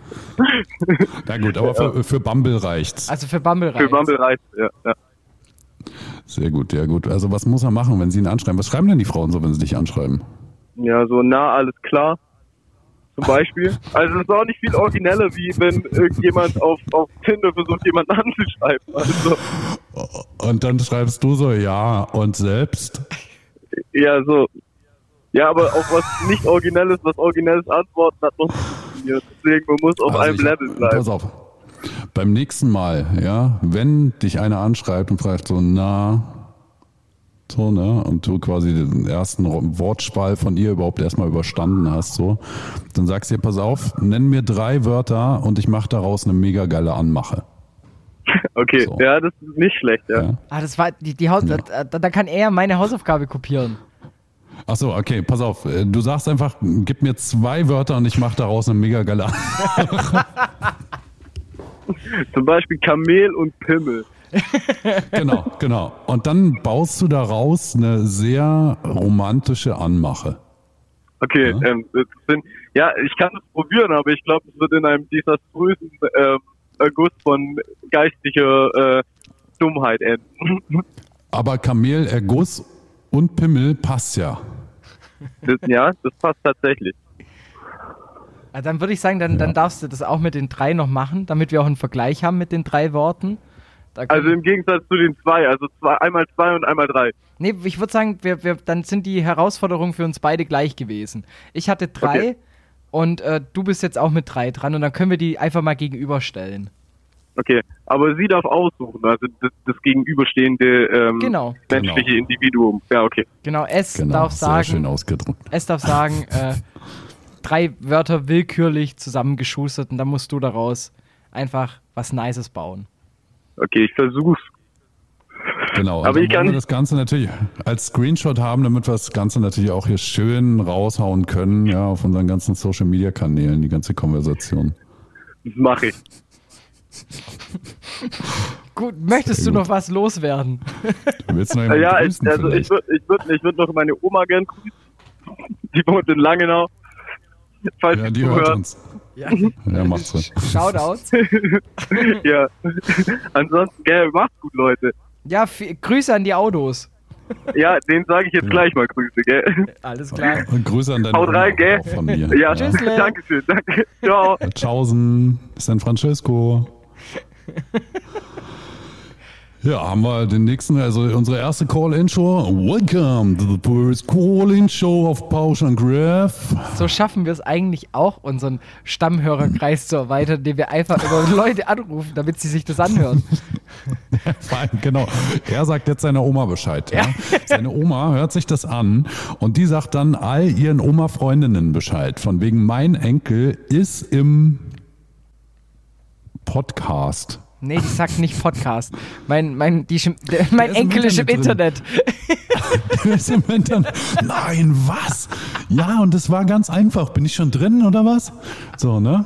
Speaker 2: Na gut, aber für, für Bumble reicht's.
Speaker 1: Also für Bumble
Speaker 3: Für
Speaker 1: reicht's.
Speaker 3: Bumble reicht ja, ja.
Speaker 2: Sehr gut, ja gut. Also was muss er machen, wenn Sie ihn anschreiben? Was schreiben denn die Frauen so, wenn sie dich anschreiben?
Speaker 3: Ja, so nah, alles klar. Zum Beispiel. [LAUGHS] Also es ist auch nicht viel origineller, wie wenn irgendjemand auf, auf Tinder versucht, jemanden anzuschreiben. Also,
Speaker 2: Und dann schreibst du so, ja, und selbst?
Speaker 3: ja, so. Ja, aber auf was nicht originelles, was originelles antworten hat noch nicht funktioniert. Deswegen, man muss auf
Speaker 2: Also
Speaker 3: einem
Speaker 2: ich-
Speaker 3: Level bleiben.
Speaker 2: Pass auf. Beim nächsten Mal, ja, wenn dich einer anschreibt und fragt so, na, so, ne, und du quasi den ersten Ro- Wortspal von ihr überhaupt erstmal überstanden hast, so, dann sagst du ihr, pass auf, nenn mir drei Wörter und ich mache daraus eine mega geile Anmache. [LAUGHS]
Speaker 3: Okay,
Speaker 2: so.
Speaker 3: ja, das ist nicht schlecht, ja.
Speaker 2: Ja?
Speaker 1: Ah, das war die, die Haus
Speaker 2: Ja.
Speaker 1: da, da, da kann er meine Hausaufgabe kopieren.
Speaker 2: Ach so, okay, pass auf, äh, du sagst einfach, gib mir zwei Wörter und ich mache daraus eine mega geile.
Speaker 3: Zum Beispiel Kamel und Pimmel. [LAUGHS]
Speaker 2: genau, genau. Und dann baust du daraus eine sehr romantische Anmache.
Speaker 3: Okay,
Speaker 2: Ja.
Speaker 3: ähm, sind, ja, ich kann es probieren, aber ich glaube, es wird in einem desaströsen ähm, Erguss von geistiger äh, Dummheit enden.
Speaker 2: Aber Kamel, Erguss und Pimmel passt ja.
Speaker 3: Das, ja, das passt tatsächlich.
Speaker 1: Ah, dann würde ich sagen, dann, dann darfst du das auch mit den drei noch machen, damit wir auch einen Vergleich haben mit den drei Worten.
Speaker 3: Also im Gegensatz zu den zwei, also zwei, einmal zwei und einmal drei.
Speaker 1: nee, ich würde sagen, wir, wir, dann sind die Herausforderungen für uns beide gleich gewesen. Ich hatte drei
Speaker 3: Okay.
Speaker 1: und äh, du bist jetzt auch mit drei dran und dann können wir die einfach mal gegenüberstellen.
Speaker 3: Okay, aber sie darf aussuchen, also das, das gegenüberstehende ähm,
Speaker 1: Genau.
Speaker 3: menschliche
Speaker 2: Genau.
Speaker 3: Individuum. Ja, okay.
Speaker 1: Genau, es
Speaker 2: Genau,
Speaker 1: darf
Speaker 2: sehr schön
Speaker 1: sagen,
Speaker 2: ausgedrückt.
Speaker 1: es darf sagen, äh, drei Wörter willkürlich zusammengeschustert und dann musst du daraus einfach was Nices bauen.
Speaker 3: Okay, ich versuch's.
Speaker 2: Genau. Und
Speaker 3: Aber
Speaker 2: dann
Speaker 3: ich kann-
Speaker 2: wir das Ganze natürlich als Screenshot haben, damit wir das Ganze natürlich auch hier schön raushauen können, ja, auf unseren ganzen Social Media Kanälen, die ganze Konversation.
Speaker 3: Das mache ich. [LAUGHS]
Speaker 1: Gut, möchtest
Speaker 2: Sehr
Speaker 1: du
Speaker 2: gut.
Speaker 1: noch was loswerden? [LAUGHS]
Speaker 2: Du willst noch jemanden
Speaker 3: ja, ich, also ich würde ich würd, ich würd noch meine Oma gern grüßen. [LAUGHS] Die wohnt in Langenau. Falls
Speaker 2: Ja,
Speaker 3: sie
Speaker 2: die hört
Speaker 3: zuhört.
Speaker 2: uns.
Speaker 1: Ja,
Speaker 2: Ja, macht so.
Speaker 1: Shoutouts.
Speaker 3: ja. Ansonsten, gell, macht's gut, Leute.
Speaker 1: Ja, Grüße an die Autos.
Speaker 3: Ja, den sage ich jetzt gleich mal Grüße, gell?
Speaker 1: Alles klar.
Speaker 2: Und Grüße an deine
Speaker 3: Haut rein, gell?
Speaker 2: auch von mir.
Speaker 3: Ja,
Speaker 1: Tschüssle.
Speaker 3: danke schön, danke. Ciao.
Speaker 2: Tschaußen, San Francisco. [LAUGHS] Ja, haben wir den nächsten, also unsere erste Call-In-Show. Welcome to the first Call-In-Show of Pausch und Griff.
Speaker 1: So schaffen wir es eigentlich auch, unseren Stammhörerkreis zu erweitern, indem wir einfach über [LAUGHS] Leute anrufen, damit sie sich das anhören. [LAUGHS]
Speaker 2: Allem, genau. Er sagt jetzt seiner Oma Bescheid. Ja? Seine Oma hört sich das an und die sagt dann all ihren Oma-Freundinnen Bescheid. Von wegen, mein Enkel ist im Podcast.
Speaker 1: Nee, ich sag nicht Podcast. Mein, mein, die, der, mein Enkel ist im
Speaker 2: Internet
Speaker 1: Internet. [LAUGHS]
Speaker 2: Der ist im Internet. Nein, was? Ja, und das war ganz einfach. Bin ich schon drin oder was? So, ne?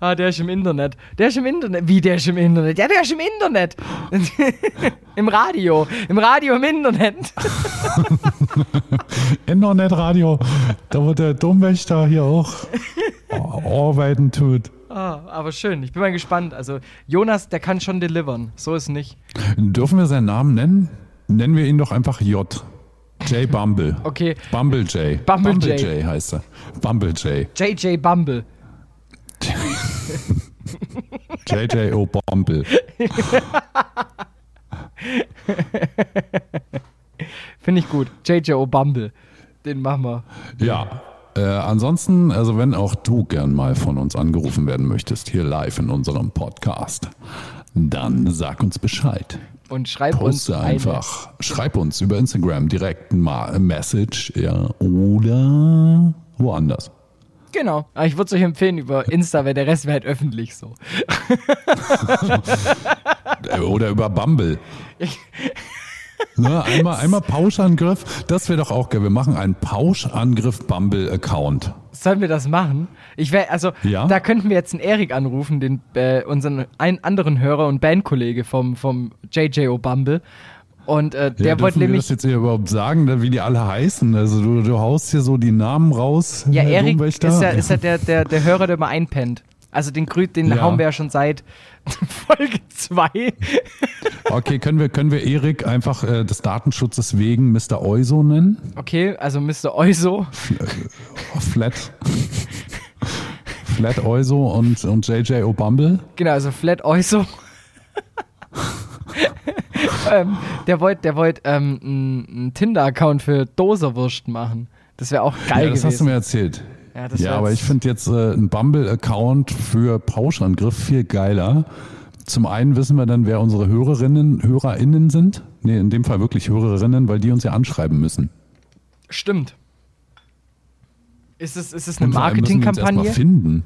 Speaker 1: Ah, der ist im Internet. Der ist im Internet. Wie, der ist im Internet? Ja, der ist im Internet. [LAUGHS] Im Radio. Im Radio im Internet. [LAUGHS]
Speaker 2: Internetradio, da wo der Domwächter hier auch arbeiten tut.
Speaker 1: Ah, aber schön. Ich bin mal gespannt. Also, Jonas, der kann schon delivern. So ist nicht.
Speaker 2: Dürfen wir seinen Namen nennen? Nennen wir ihn doch einfach J. J. Bumble.
Speaker 1: Okay.
Speaker 2: Bumble J.
Speaker 1: Bumble
Speaker 2: Bumble
Speaker 1: J.
Speaker 2: J heißt er. Bumble J.
Speaker 1: JJ Bumble. [LAUGHS]
Speaker 2: JJ O. Bumble. [LAUGHS]
Speaker 1: Finde ich gut. JJ O Bumble. Den machen wir.
Speaker 2: Ja. Äh, ansonsten, also wenn auch du gern mal von uns angerufen werden möchtest, hier live in unserem Podcast, dann sag uns Bescheid.
Speaker 1: Und schreib uns
Speaker 2: Poste
Speaker 1: eine.
Speaker 2: einfach. Schreib uns über Instagram direkt mal ein Message ja, oder woanders.
Speaker 1: Genau. Aber ich würde es euch empfehlen über Insta, weil der Rest wäre halt öffentlich so. [LAUGHS]
Speaker 2: Oder über Bumble. [LAUGHS] ne, einmal, einmal Pauschangriff, das wäre doch auch geil. Wir machen einen Pauschangriff Bumble-Account.
Speaker 1: Sollen wir das machen? Ich wäre, also,
Speaker 2: Ja.
Speaker 1: da könnten wir jetzt einen Erik anrufen, den, äh, unseren einen anderen Hörer und Bandkollege vom, vom JJO Bumble. Und äh, der
Speaker 2: ja,
Speaker 1: wollte nämlich.
Speaker 2: das jetzt hier überhaupt sagen, ne, wie die alle heißen? Also du, du haust hier so die Namen raus.
Speaker 1: Ja, Erik ist ja, ist ja der, der, der Hörer, der immer einpennt. Also den Grüt, den
Speaker 2: Ja.
Speaker 1: hauen wir ja schon seit [LAUGHS] Folge 2.
Speaker 2: Okay, können wir, können wir Erik einfach äh, des Datenschutzes wegen Mr. Euso nennen?
Speaker 1: Okay, also Mr. Euso.
Speaker 2: Flat. Flat Euso und, und JJ O'Bumble.
Speaker 1: Genau, also Flat Euso. ähm, der wollte der wollt, ähm, einen Tinder-Account für Doserwurst machen. Das wäre auch geil
Speaker 2: Ja, das
Speaker 1: gewesen.
Speaker 2: hast du mir erzählt.
Speaker 1: Ja,
Speaker 2: Ja, aber ich finde jetzt äh, ein Bumble-Account für Pauschangriff viel geiler. Zum einen wissen wir dann, wer unsere Hörerinnen, HörerInnen sind. Nee, in dem Fall wirklich Hörerinnen, weil die uns ja anschreiben müssen.
Speaker 1: Stimmt. Ist es, ist es eine Marketingkampagne?
Speaker 2: finden.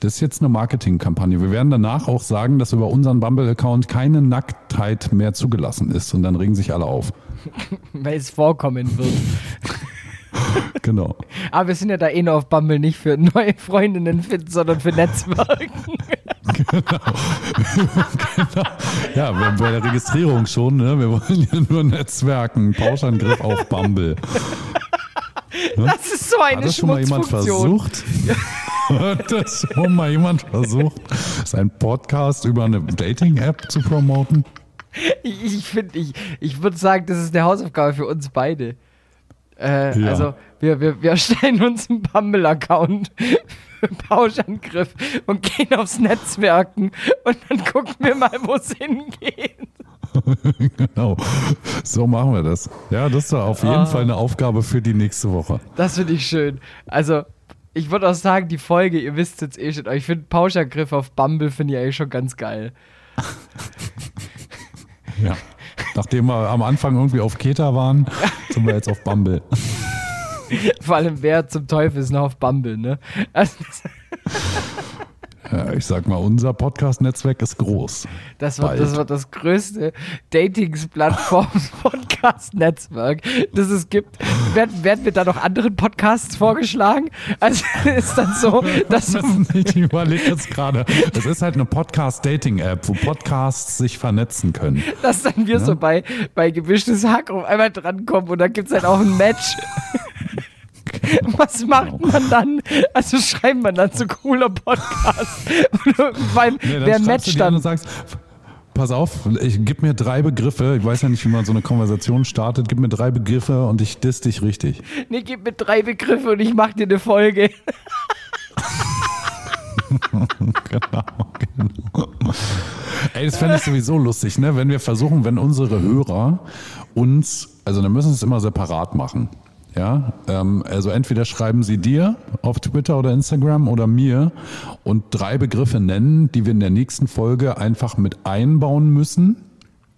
Speaker 2: Das ist jetzt eine Marketingkampagne. Wir werden danach auch sagen, dass über unseren Bumble-Account keine Nacktheit mehr zugelassen ist. Und dann regen sich alle auf. [LAUGHS]
Speaker 1: Weil es vorkommen wird. [LAUGHS]
Speaker 2: Genau.
Speaker 1: Aber wir sind ja da eh nur auf Bumble nicht für neue Freundinnen finden, sondern für Netzwerken. [LAUGHS]
Speaker 2: Ja, bei, bei der Registrierung schon. Ne? Wir wollen ja nur Netzwerken. Pauschangriff auf Bumble.
Speaker 1: Das ist so eine
Speaker 2: Hat das schon mal jemand versucht? [LAUGHS] Hat das schon mal jemand versucht, seinen Podcast über eine Dating-App zu promoten?
Speaker 1: Ich, ich finde, ich, ich würde sagen, das ist eine Hausaufgabe für uns beide. Äh,
Speaker 2: Ja.
Speaker 1: Also, wir, wir, wir [LAUGHS] erstellen uns einen Bumble-Account für Pauschangriff und gehen aufs Netzwerken und dann gucken wir mal, wo es hingeht. [LAUGHS]
Speaker 2: Genau. So machen wir das. Ja, das ist doch auf jeden
Speaker 1: Ah.
Speaker 2: Fall eine Aufgabe für die nächste Woche.
Speaker 1: Das finde ich schön. Also, ich würde auch sagen, die Folge, ihr wisst jetzt eh schon, aber ich finde Pauschangriff auf Bumble finde ich eigentlich schon ganz geil. [LAUGHS]
Speaker 2: Ja. Nachdem wir am Anfang irgendwie auf Keta waren, [LAUGHS] sind wir jetzt auf Bumble.
Speaker 1: Vor allem, wer zum Teufel ist noch auf Bumble, ne? Also, [LAUGHS]
Speaker 2: Ja, ich sag mal, unser Podcast-Netzwerk ist groß.
Speaker 1: das, wird,
Speaker 2: Bald.
Speaker 1: das wird das größte Datings-Plattforms-Podcast-Netzwerk, [LAUGHS] das es gibt. Werden, werden wir da noch anderen Podcasts vorgeschlagen? Also [LAUGHS] ist dann so, dass
Speaker 2: Das ist nicht, ich überlege jetzt gerade. Es ist halt eine Podcast-Dating-App, wo Podcasts sich vernetzen können.
Speaker 1: dass dann wir so bei, bei gemischtes Hack auf einmal drankommen und dann gibt es halt auch ein Match. [LAUGHS] Was macht man dann? Also schreibt man dann so cooler Podcast. Beim, [LAUGHS]
Speaker 2: Nee, dann
Speaker 1: wer matcht dann?
Speaker 2: und sagst, pass auf, ich gib mir drei Begriffe. Ich weiß ja nicht, wie man so eine Konversation startet. Gib mir drei Begriffe und ich diss dich richtig.
Speaker 1: Nee, gib mir drei Begriffe und ich mach dir eine Folge. [LAUGHS]
Speaker 2: genau, genau. Ey, das fände ich sowieso lustig, ne? Wenn wir versuchen, wenn unsere Hörer uns, also dann müssen sie es immer separat machen. Ja, ähm, also entweder schreiben sie dir auf Twitter oder Instagram oder mir und drei Begriffe nennen, die wir in der nächsten Folge einfach mit einbauen müssen.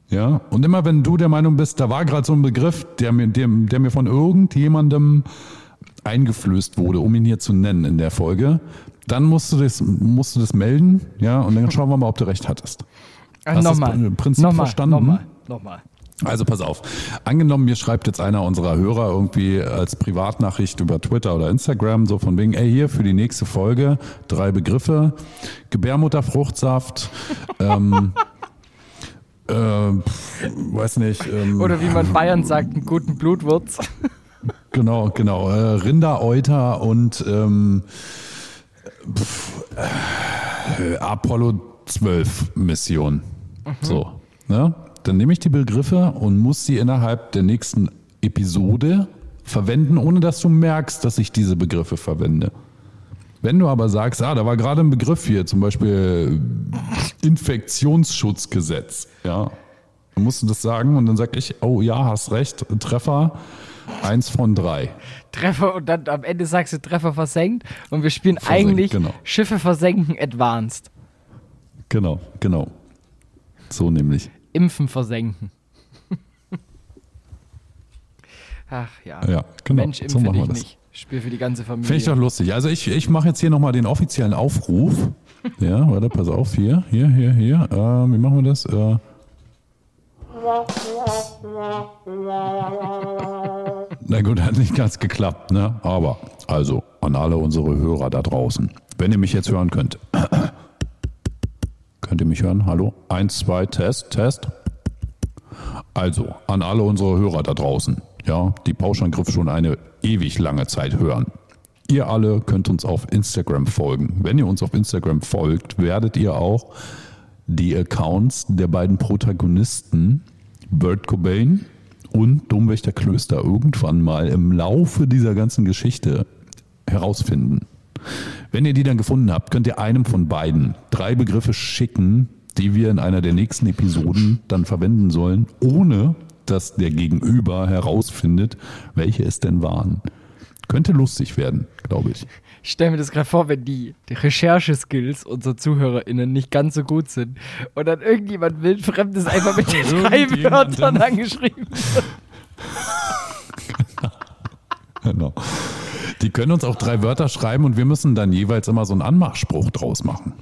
Speaker 2: Ja, und immer wenn du der Meinung bist, da war gerade so ein Begriff, der mir, der, der mir von irgendjemandem eingeflößt wurde, um ihn hier zu nennen in der Folge, dann musst du das, musst du das melden, ja, und dann schauen wir mal, ob du recht hattest.
Speaker 1: Also
Speaker 2: Hast du
Speaker 1: nochmal.
Speaker 2: das Prinzip
Speaker 1: nochmal,
Speaker 2: verstanden?
Speaker 1: Nochmal. Nochmal.
Speaker 2: Also pass auf. Angenommen, mir schreibt jetzt einer unserer Hörer irgendwie als Privatnachricht über Twitter oder Instagram so von wegen, ey, hier für die nächste Folge drei Begriffe. Gebärmutterfruchtsaft, [LAUGHS] ähm, äh, weiß nicht. Ähm,
Speaker 1: Oder wie man in Bayern sagt, einen guten Blutwurz. [LAUGHS]
Speaker 2: Genau, genau. Äh, Rinderäuter und ähm, pf, äh, Apollo 12 Mission. So, ne? Dann nehme ich die Begriffe und muss sie innerhalb der nächsten Episode verwenden, ohne dass du merkst, dass ich diese Begriffe verwende. Wenn du aber sagst, ah, da war gerade ein Begriff hier, zum Beispiel Infektionsschutzgesetz, ja, dann musst du das sagen und dann sag ich, oh ja, hast recht, Treffer, eins von drei.
Speaker 1: Treffer und dann am Ende sagst du Treffer versenkt und wir spielen
Speaker 2: Versenkt,
Speaker 1: eigentlich
Speaker 2: genau.
Speaker 1: Schiffe versenken Advanced.
Speaker 2: Genau, genau. So nämlich.
Speaker 1: Impfen versenken. [LAUGHS] Ach ja.
Speaker 2: Ja, genau.
Speaker 1: Mensch,
Speaker 2: So
Speaker 1: impfe
Speaker 2: machen wir
Speaker 1: dich
Speaker 2: das.
Speaker 1: nicht. Spiel für die ganze Familie.
Speaker 2: Finde ich doch lustig. Also ich, ich mache jetzt hier nochmal den offiziellen Aufruf. [LAUGHS] Ja, warte, pass auf, hier, hier, hier, hier. Äh, wie machen wir das? Äh, na gut, hat nicht ganz geklappt, ne? Aber, also, an alle unsere Hörer da draußen. Wenn ihr mich jetzt hören könnt. Könnt ihr mich hören? Hallo? Eins, zwei, Test, Test. Also, an alle unsere Hörer da draußen, ja, die Pauschangriff schon eine ewig lange Zeit hören. Ihr alle könnt uns auf Instagram folgen. Wenn ihr uns auf Instagram folgt, werdet ihr auch die Accounts der beiden Protagonisten, Bert Cobain und Domwächter Klöster, irgendwann mal im Laufe dieser ganzen Geschichte herausfinden. Wenn ihr die dann gefunden habt, könnt ihr einem von beiden drei Begriffe schicken, die wir in einer der nächsten Episoden dann verwenden sollen, ohne dass der Gegenüber herausfindet, welche es denn waren. Könnte lustig werden, glaube ich.
Speaker 1: Ich stelle mir das gerade vor, wenn die, die Rechercheskills unserer ZuhörerInnen nicht ganz so gut sind und dann irgendjemand wildfremdes einfach mit den [LAUGHS] drei. Wörtern angeschrieben wird.
Speaker 2: Genau. Die können uns auch drei Wörter schreiben und wir müssen dann jeweils immer so einen Anmachspruch draus machen.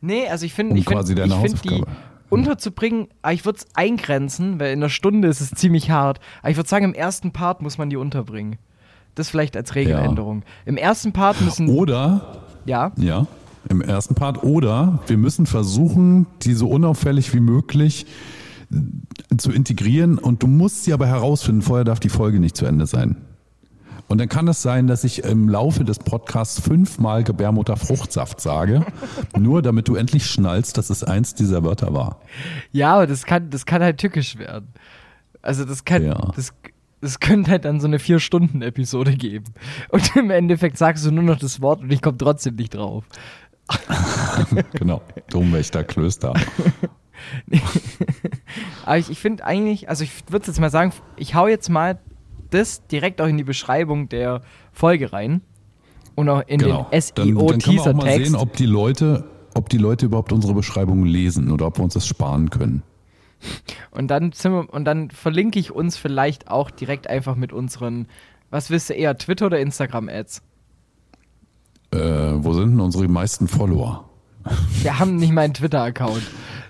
Speaker 1: Nee, also ich finde,
Speaker 2: Um
Speaker 1: ich finde,
Speaker 2: quasi deine
Speaker 1: ich unterzubringen, aber ich würde es eingrenzen, weil in einer Stunde ist es ziemlich hart. Aber ich würde sagen, im ersten Part muss man die unterbringen. Das vielleicht als Regeländerung. Im ersten Part müssen,
Speaker 2: Oder
Speaker 1: ja,
Speaker 2: Ja, im ersten Part. Oder wir müssen versuchen, die so unauffällig wie möglich äh, zu integrieren und du musst sie aber herausfinden, vorher darf die Folge nicht zu Ende sein. Und dann kann es sein, dass ich im Laufe des Podcasts fünfmal Gebärmutterfruchtsaft sage, [LAUGHS] nur damit du endlich schnallst, dass es eins dieser Wörter war.
Speaker 1: ja, aber das kann, das kann halt tückisch werden. Also das kann,
Speaker 2: Ja.
Speaker 1: das, das könnte halt dann so eine Vier-Stunden-Episode geben. Und im Endeffekt sagst du nur noch das Wort und ich komme trotzdem nicht drauf. [LAUGHS]
Speaker 2: Genau, Domwächter Klöster. [LAUGHS]
Speaker 1: Aber ich, ich finde eigentlich, also ich würde jetzt mal sagen, ich hau jetzt mal das direkt auch in die Beschreibung der Folge rein. Und auch in
Speaker 2: Genau.
Speaker 1: den
Speaker 2: Dann, dann können wir auch mal
Speaker 1: SEO-Teaser-Text.
Speaker 2: sehen, ob die Leute, ob die Leute überhaupt unsere Beschreibung lesen oder ob wir uns das sparen können.
Speaker 1: Und dann wir, und dann verlinke ich uns vielleicht auch direkt einfach mit unseren, was willst du eher, Twitter oder Instagram-Ads?
Speaker 2: Äh, wo sind denn unsere meisten Follower?
Speaker 1: Wir haben nicht meinen Twitter-Account.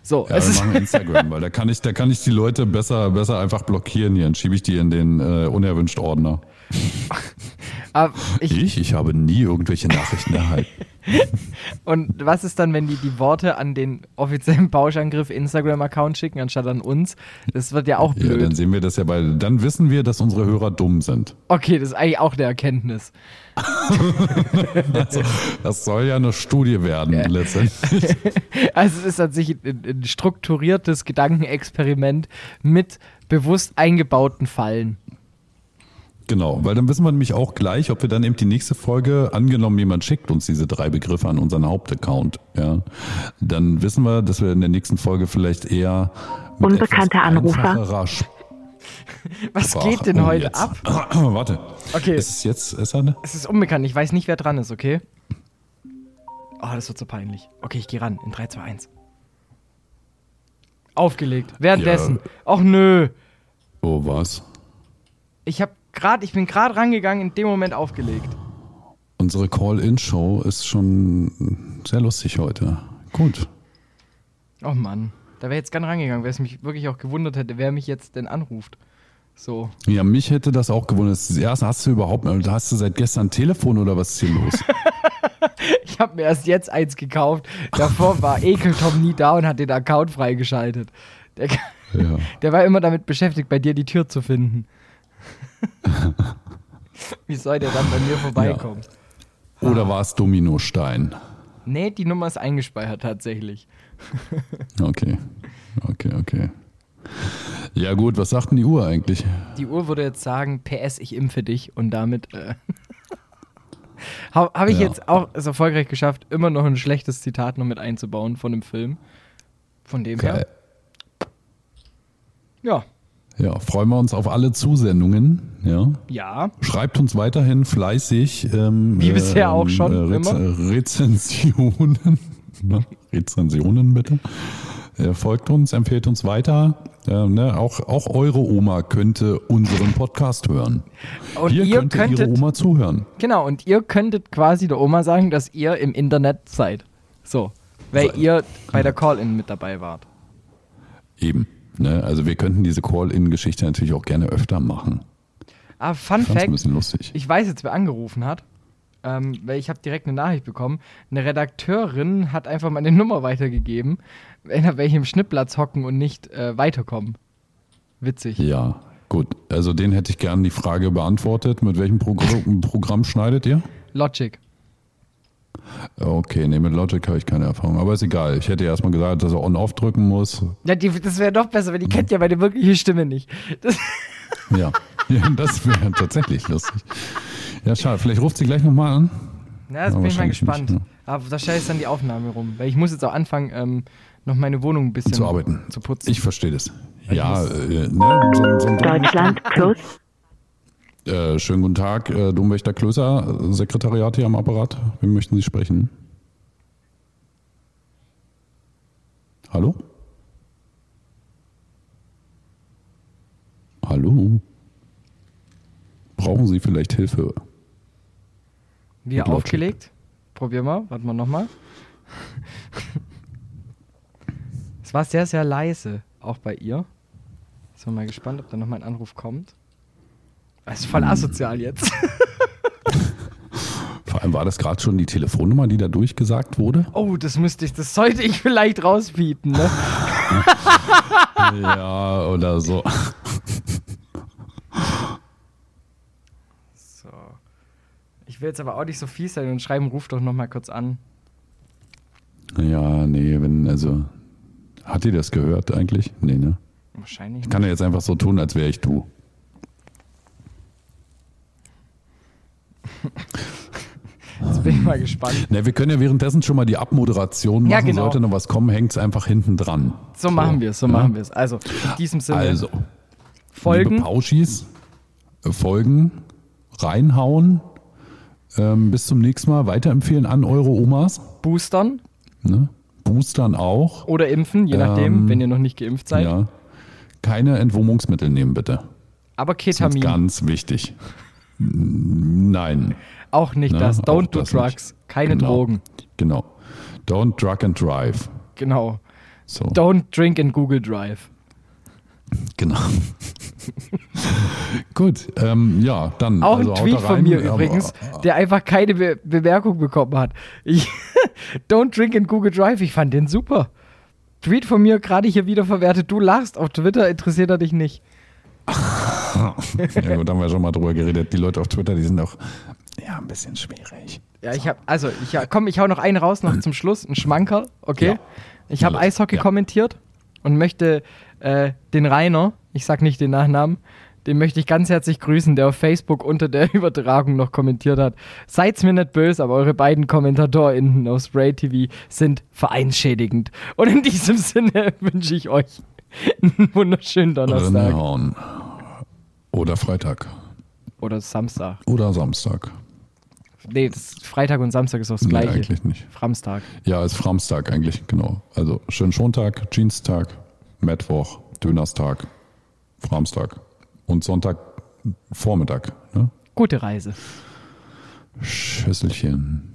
Speaker 1: So,
Speaker 2: Ja,
Speaker 1: es
Speaker 2: wir machen Instagram, weil da kann ich, da kann ich die Leute besser, besser einfach blockieren hier. Dann schiebe ich die in den äh, unerwünscht Ordner. [LAUGHS]
Speaker 1: ich,
Speaker 2: Ich? Ich habe nie irgendwelche Nachrichten erhalten. [LAUGHS]
Speaker 1: und was ist dann, wenn die die Worte an den offiziellen Pauschangriff Instagram-Account schicken, anstatt an uns? Das wird ja auch
Speaker 2: Ja,
Speaker 1: blöd.
Speaker 2: dann sehen wir das ja bei. Dann wissen wir, dass unsere Hörer dumm sind.
Speaker 1: okay, das ist eigentlich auch eine Erkenntnis. [LAUGHS]
Speaker 2: Das soll ja eine Studie werden, letztendlich.
Speaker 1: Also es ist tatsächlich ein, ein strukturiertes Gedankenexperiment mit bewusst eingebauten Fallen.
Speaker 2: Genau, weil dann wissen wir nämlich auch gleich, ob wir dann eben die nächste Folge, angenommen jemand schickt uns diese drei Begriffe an unseren Hauptaccount, ja, dann wissen wir, dass wir in der nächsten Folge vielleicht eher etwas
Speaker 4: Anrufer. [LAUGHS]
Speaker 1: Was
Speaker 2: Sprache-
Speaker 1: geht denn
Speaker 2: Oh,
Speaker 1: heute
Speaker 2: jetzt.
Speaker 1: ab? [CLEARS THROAT]
Speaker 2: Warte.
Speaker 1: Okay.
Speaker 2: Ist es jetzt, ist er, ne?
Speaker 1: Es ist unbekannt, ich weiß nicht, wer dran ist, okay? Oh, das wird so peinlich. Okay, ich gehe ran. In 3, 2, 1. Aufgelegt. Währenddessen. Och nö.
Speaker 2: Oh, was?
Speaker 1: Ich hab grad, ich bin gerade rangegangen, in dem Moment aufgelegt.
Speaker 2: Unsere Call-In-Show ist schon sehr lustig heute. Gut.
Speaker 1: Oh Mann. Da wäre jetzt gern rangegangen, wer es mich wirklich auch gewundert hätte, wer mich jetzt denn anruft. So.
Speaker 2: Ja, mich hätte das auch gewundert. Erst hast du überhaupt, hast du seit gestern ein Telefon oder was ist hier los? [LAUGHS]
Speaker 1: Ich habe mir erst jetzt eins gekauft. Davor war Ekeltom nie da und hat den Account freigeschaltet. Der,
Speaker 2: ja. [LAUGHS]
Speaker 1: der war immer damit beschäftigt, bei dir die Tür zu finden. [LAUGHS] Wie soll der dann bei mir vorbeikommen?
Speaker 2: Oder war es Dominostein?
Speaker 1: Nee, die Nummer ist eingespeichert tatsächlich. [LAUGHS]
Speaker 2: Okay. Okay, okay. Ja, gut, was sagt denn die Uhr eigentlich?
Speaker 1: Die Uhr würde jetzt sagen, PS, ich impfe dich und damit äh, [LAUGHS] habe hab ich
Speaker 2: Ja.
Speaker 1: jetzt auch es erfolgreich geschafft, immer noch ein schlechtes Zitat noch mit einzubauen von dem Film. Von dem
Speaker 2: Geil.
Speaker 1: her. Ja.
Speaker 2: Ja, freuen wir uns auf alle Zusendungen. Ja.
Speaker 1: Ja.
Speaker 2: Schreibt uns weiterhin fleißig. Ähm,
Speaker 1: Wie bisher auch schon,
Speaker 2: äh, Rez
Speaker 1: immer.
Speaker 2: Rezensionen. [LAUGHS] Ne? Rezensionen bitte. Äh, folgt uns, empfehlt uns weiter. Ähm, ne? auch, auch eure Oma könnte unseren Podcast hören. [LAUGHS]
Speaker 1: Und ihr
Speaker 2: könnte ihre
Speaker 1: könntet,
Speaker 2: Oma zuhören.
Speaker 1: genau, und ihr könntet quasi der Oma sagen, dass ihr im Internet seid. So. Weil
Speaker 2: Seid.
Speaker 1: ihr bei der Call-In mit dabei wart.
Speaker 2: Eben. Ne? Also wir könnten diese Call-In-Geschichte natürlich auch gerne öfter machen.
Speaker 1: Ah, Fun
Speaker 2: Ich fand's ein
Speaker 1: Fact,
Speaker 2: bisschen lustig.
Speaker 1: ich weiß jetzt, wer angerufen hat. Ähm, weil ich habe direkt eine Nachricht bekommen. Eine Redakteurin hat einfach meine [LAUGHS] Nummer weitergegeben, wenn welche im Schnippplatz hocken und nicht äh, weiterkommen. Witzig.
Speaker 2: Ja, gut. Also den hätte ich gerne die Frage beantwortet. Mit welchem Progr Programm schneidet ihr?
Speaker 1: Logic.
Speaker 2: Okay, nee, mit Logic habe ich keine Erfahrung. Aber ist egal. Ich hätte erstmal gesagt, dass er On-Off drücken muss.
Speaker 1: Ja, die, das wäre doch besser, weil die kennt ja meine wirkliche Stimme nicht. Das,
Speaker 2: Ja, [LAUGHS] ja das wäre tatsächlich lustig. Ja, schade. Vielleicht ruft sie gleich nochmal an.
Speaker 1: na, das
Speaker 2: Ja,
Speaker 1: bin ich mal gespannt.
Speaker 2: nicht, ne?
Speaker 1: Aber da stelle ich dann die Aufnahme rum. Weil ich muss jetzt auch anfangen, ähm, noch meine Wohnung ein bisschen
Speaker 2: Zu arbeiten.
Speaker 1: zu putzen.
Speaker 2: Ich verstehe das.
Speaker 1: Ich
Speaker 2: Ja, äh, ne, so, so
Speaker 4: Deutschland plus
Speaker 2: Äh, schönen guten Tag, äh, Domwächter Klöser, Sekretariat hier am Apparat. Wem möchten Sie sprechen? Hallo? Hallo? Brauchen Sie vielleicht Hilfe? Logic.
Speaker 1: aufgelegt. Probier mal. Warte mal nochmal. es war sehr, sehr leise. Auch bei ihr. Jetzt bin mal gespannt, ob da nochmal ein Anruf kommt. Das ist voll asozial jetzt. [LAUGHS]
Speaker 2: Vor allem war das gerade schon die Telefonnummer, die da durchgesagt wurde?
Speaker 1: Oh, das müsste ich, das sollte ich vielleicht rauspiepen, ne? [LAUGHS]
Speaker 2: ja, oder so.
Speaker 1: So. Ich will jetzt aber auch nicht so fies sein und schreiben, ruf doch nochmal kurz an.
Speaker 2: Ja, nee, wenn, also. Hat die das gehört eigentlich? Nee, ne?
Speaker 1: Wahrscheinlich.
Speaker 2: Ich kann ja jetzt einfach so tun, als wäre ich du.
Speaker 1: Jetzt bin ich mal gespannt.
Speaker 2: Ne, wir können ja währenddessen schon mal die Abmoderation machen.
Speaker 1: Ja, genau.
Speaker 2: Sollte noch was kommen, hängt es einfach hinten dran.
Speaker 1: So machen wir es, so
Speaker 2: ja?
Speaker 1: machen wir es. Also, in diesem Sinne,
Speaker 2: Also, liebe
Speaker 1: folgen.
Speaker 2: Pauschis, äh, folgen, reinhauen. Ähm, bis zum nächsten Mal. Weiterempfehlen an eure Omas.
Speaker 1: boostern
Speaker 2: Ne? Boostern auch.
Speaker 1: oder impfen, je nachdem,
Speaker 2: Ähm,
Speaker 1: wenn ihr noch nicht geimpft seid.
Speaker 2: Ja. Keine Entwurmungsmittel nehmen, bitte.
Speaker 1: Aber
Speaker 2: Das ist
Speaker 1: Ketamin,
Speaker 2: ganz wichtig. Nein.
Speaker 1: auch nicht
Speaker 2: Ne?
Speaker 1: das. Don't do
Speaker 2: das
Speaker 1: drugs.
Speaker 2: nicht.
Speaker 1: Keine
Speaker 2: Genau.
Speaker 1: Drogen.
Speaker 2: Genau. Don't drug and drive.
Speaker 1: Genau.
Speaker 2: So.
Speaker 1: Don't drink in Google Drive.
Speaker 2: Genau. [LAUGHS] Gut, ähm, ja, dann.
Speaker 1: Auch
Speaker 2: also
Speaker 1: ein Tweet von mir übrigens, der einfach keine Be Bemerkung bekommen hat. Ich, [LAUGHS] don't drink in Google Drive, ich fand den super. Tweet von mir gerade hier wieder verwertet, du lachst, auf Twitter interessiert er dich nicht.
Speaker 2: Ja gut, haben wir schon mal drüber geredet. Die Leute auf Twitter, die sind auch ja, ein bisschen schwierig.
Speaker 1: Ja, ich habe, also, ich komm, ich hau noch einen raus, noch zum Schluss, ein Schmankerl, okay?
Speaker 2: Ja.
Speaker 1: Ich habe Eishockey
Speaker 2: ja.
Speaker 1: kommentiert und möchte äh, den Rainer, ich sag nicht den Nachnamen, den möchte ich ganz herzlich grüßen, der auf Facebook unter der [LAUGHS] Übertragung noch kommentiert hat. Seid's mir nicht böse, aber eure beiden KommentatorInnen auf Spray TV sind vereinsschädigend. Und in diesem Sinne [LAUGHS] wünsche ich euch einen wunderschönen Donnerstag
Speaker 2: Reinhauen. Oder Freitag.
Speaker 1: oder Samstag.
Speaker 2: Oder Samstag.
Speaker 1: Nee, Freitag und Samstag ist auch das
Speaker 2: Nee,
Speaker 1: gleiche.
Speaker 2: eigentlich nicht.
Speaker 1: Framstag.
Speaker 2: Ja, ist Framstag eigentlich, genau. Also schön Schontag, Jeanstag, Mittwoch, Dönerstag, Framstag und Sonntag Vormittag. Ne?
Speaker 1: Gute Reise.
Speaker 2: Schüsselchen.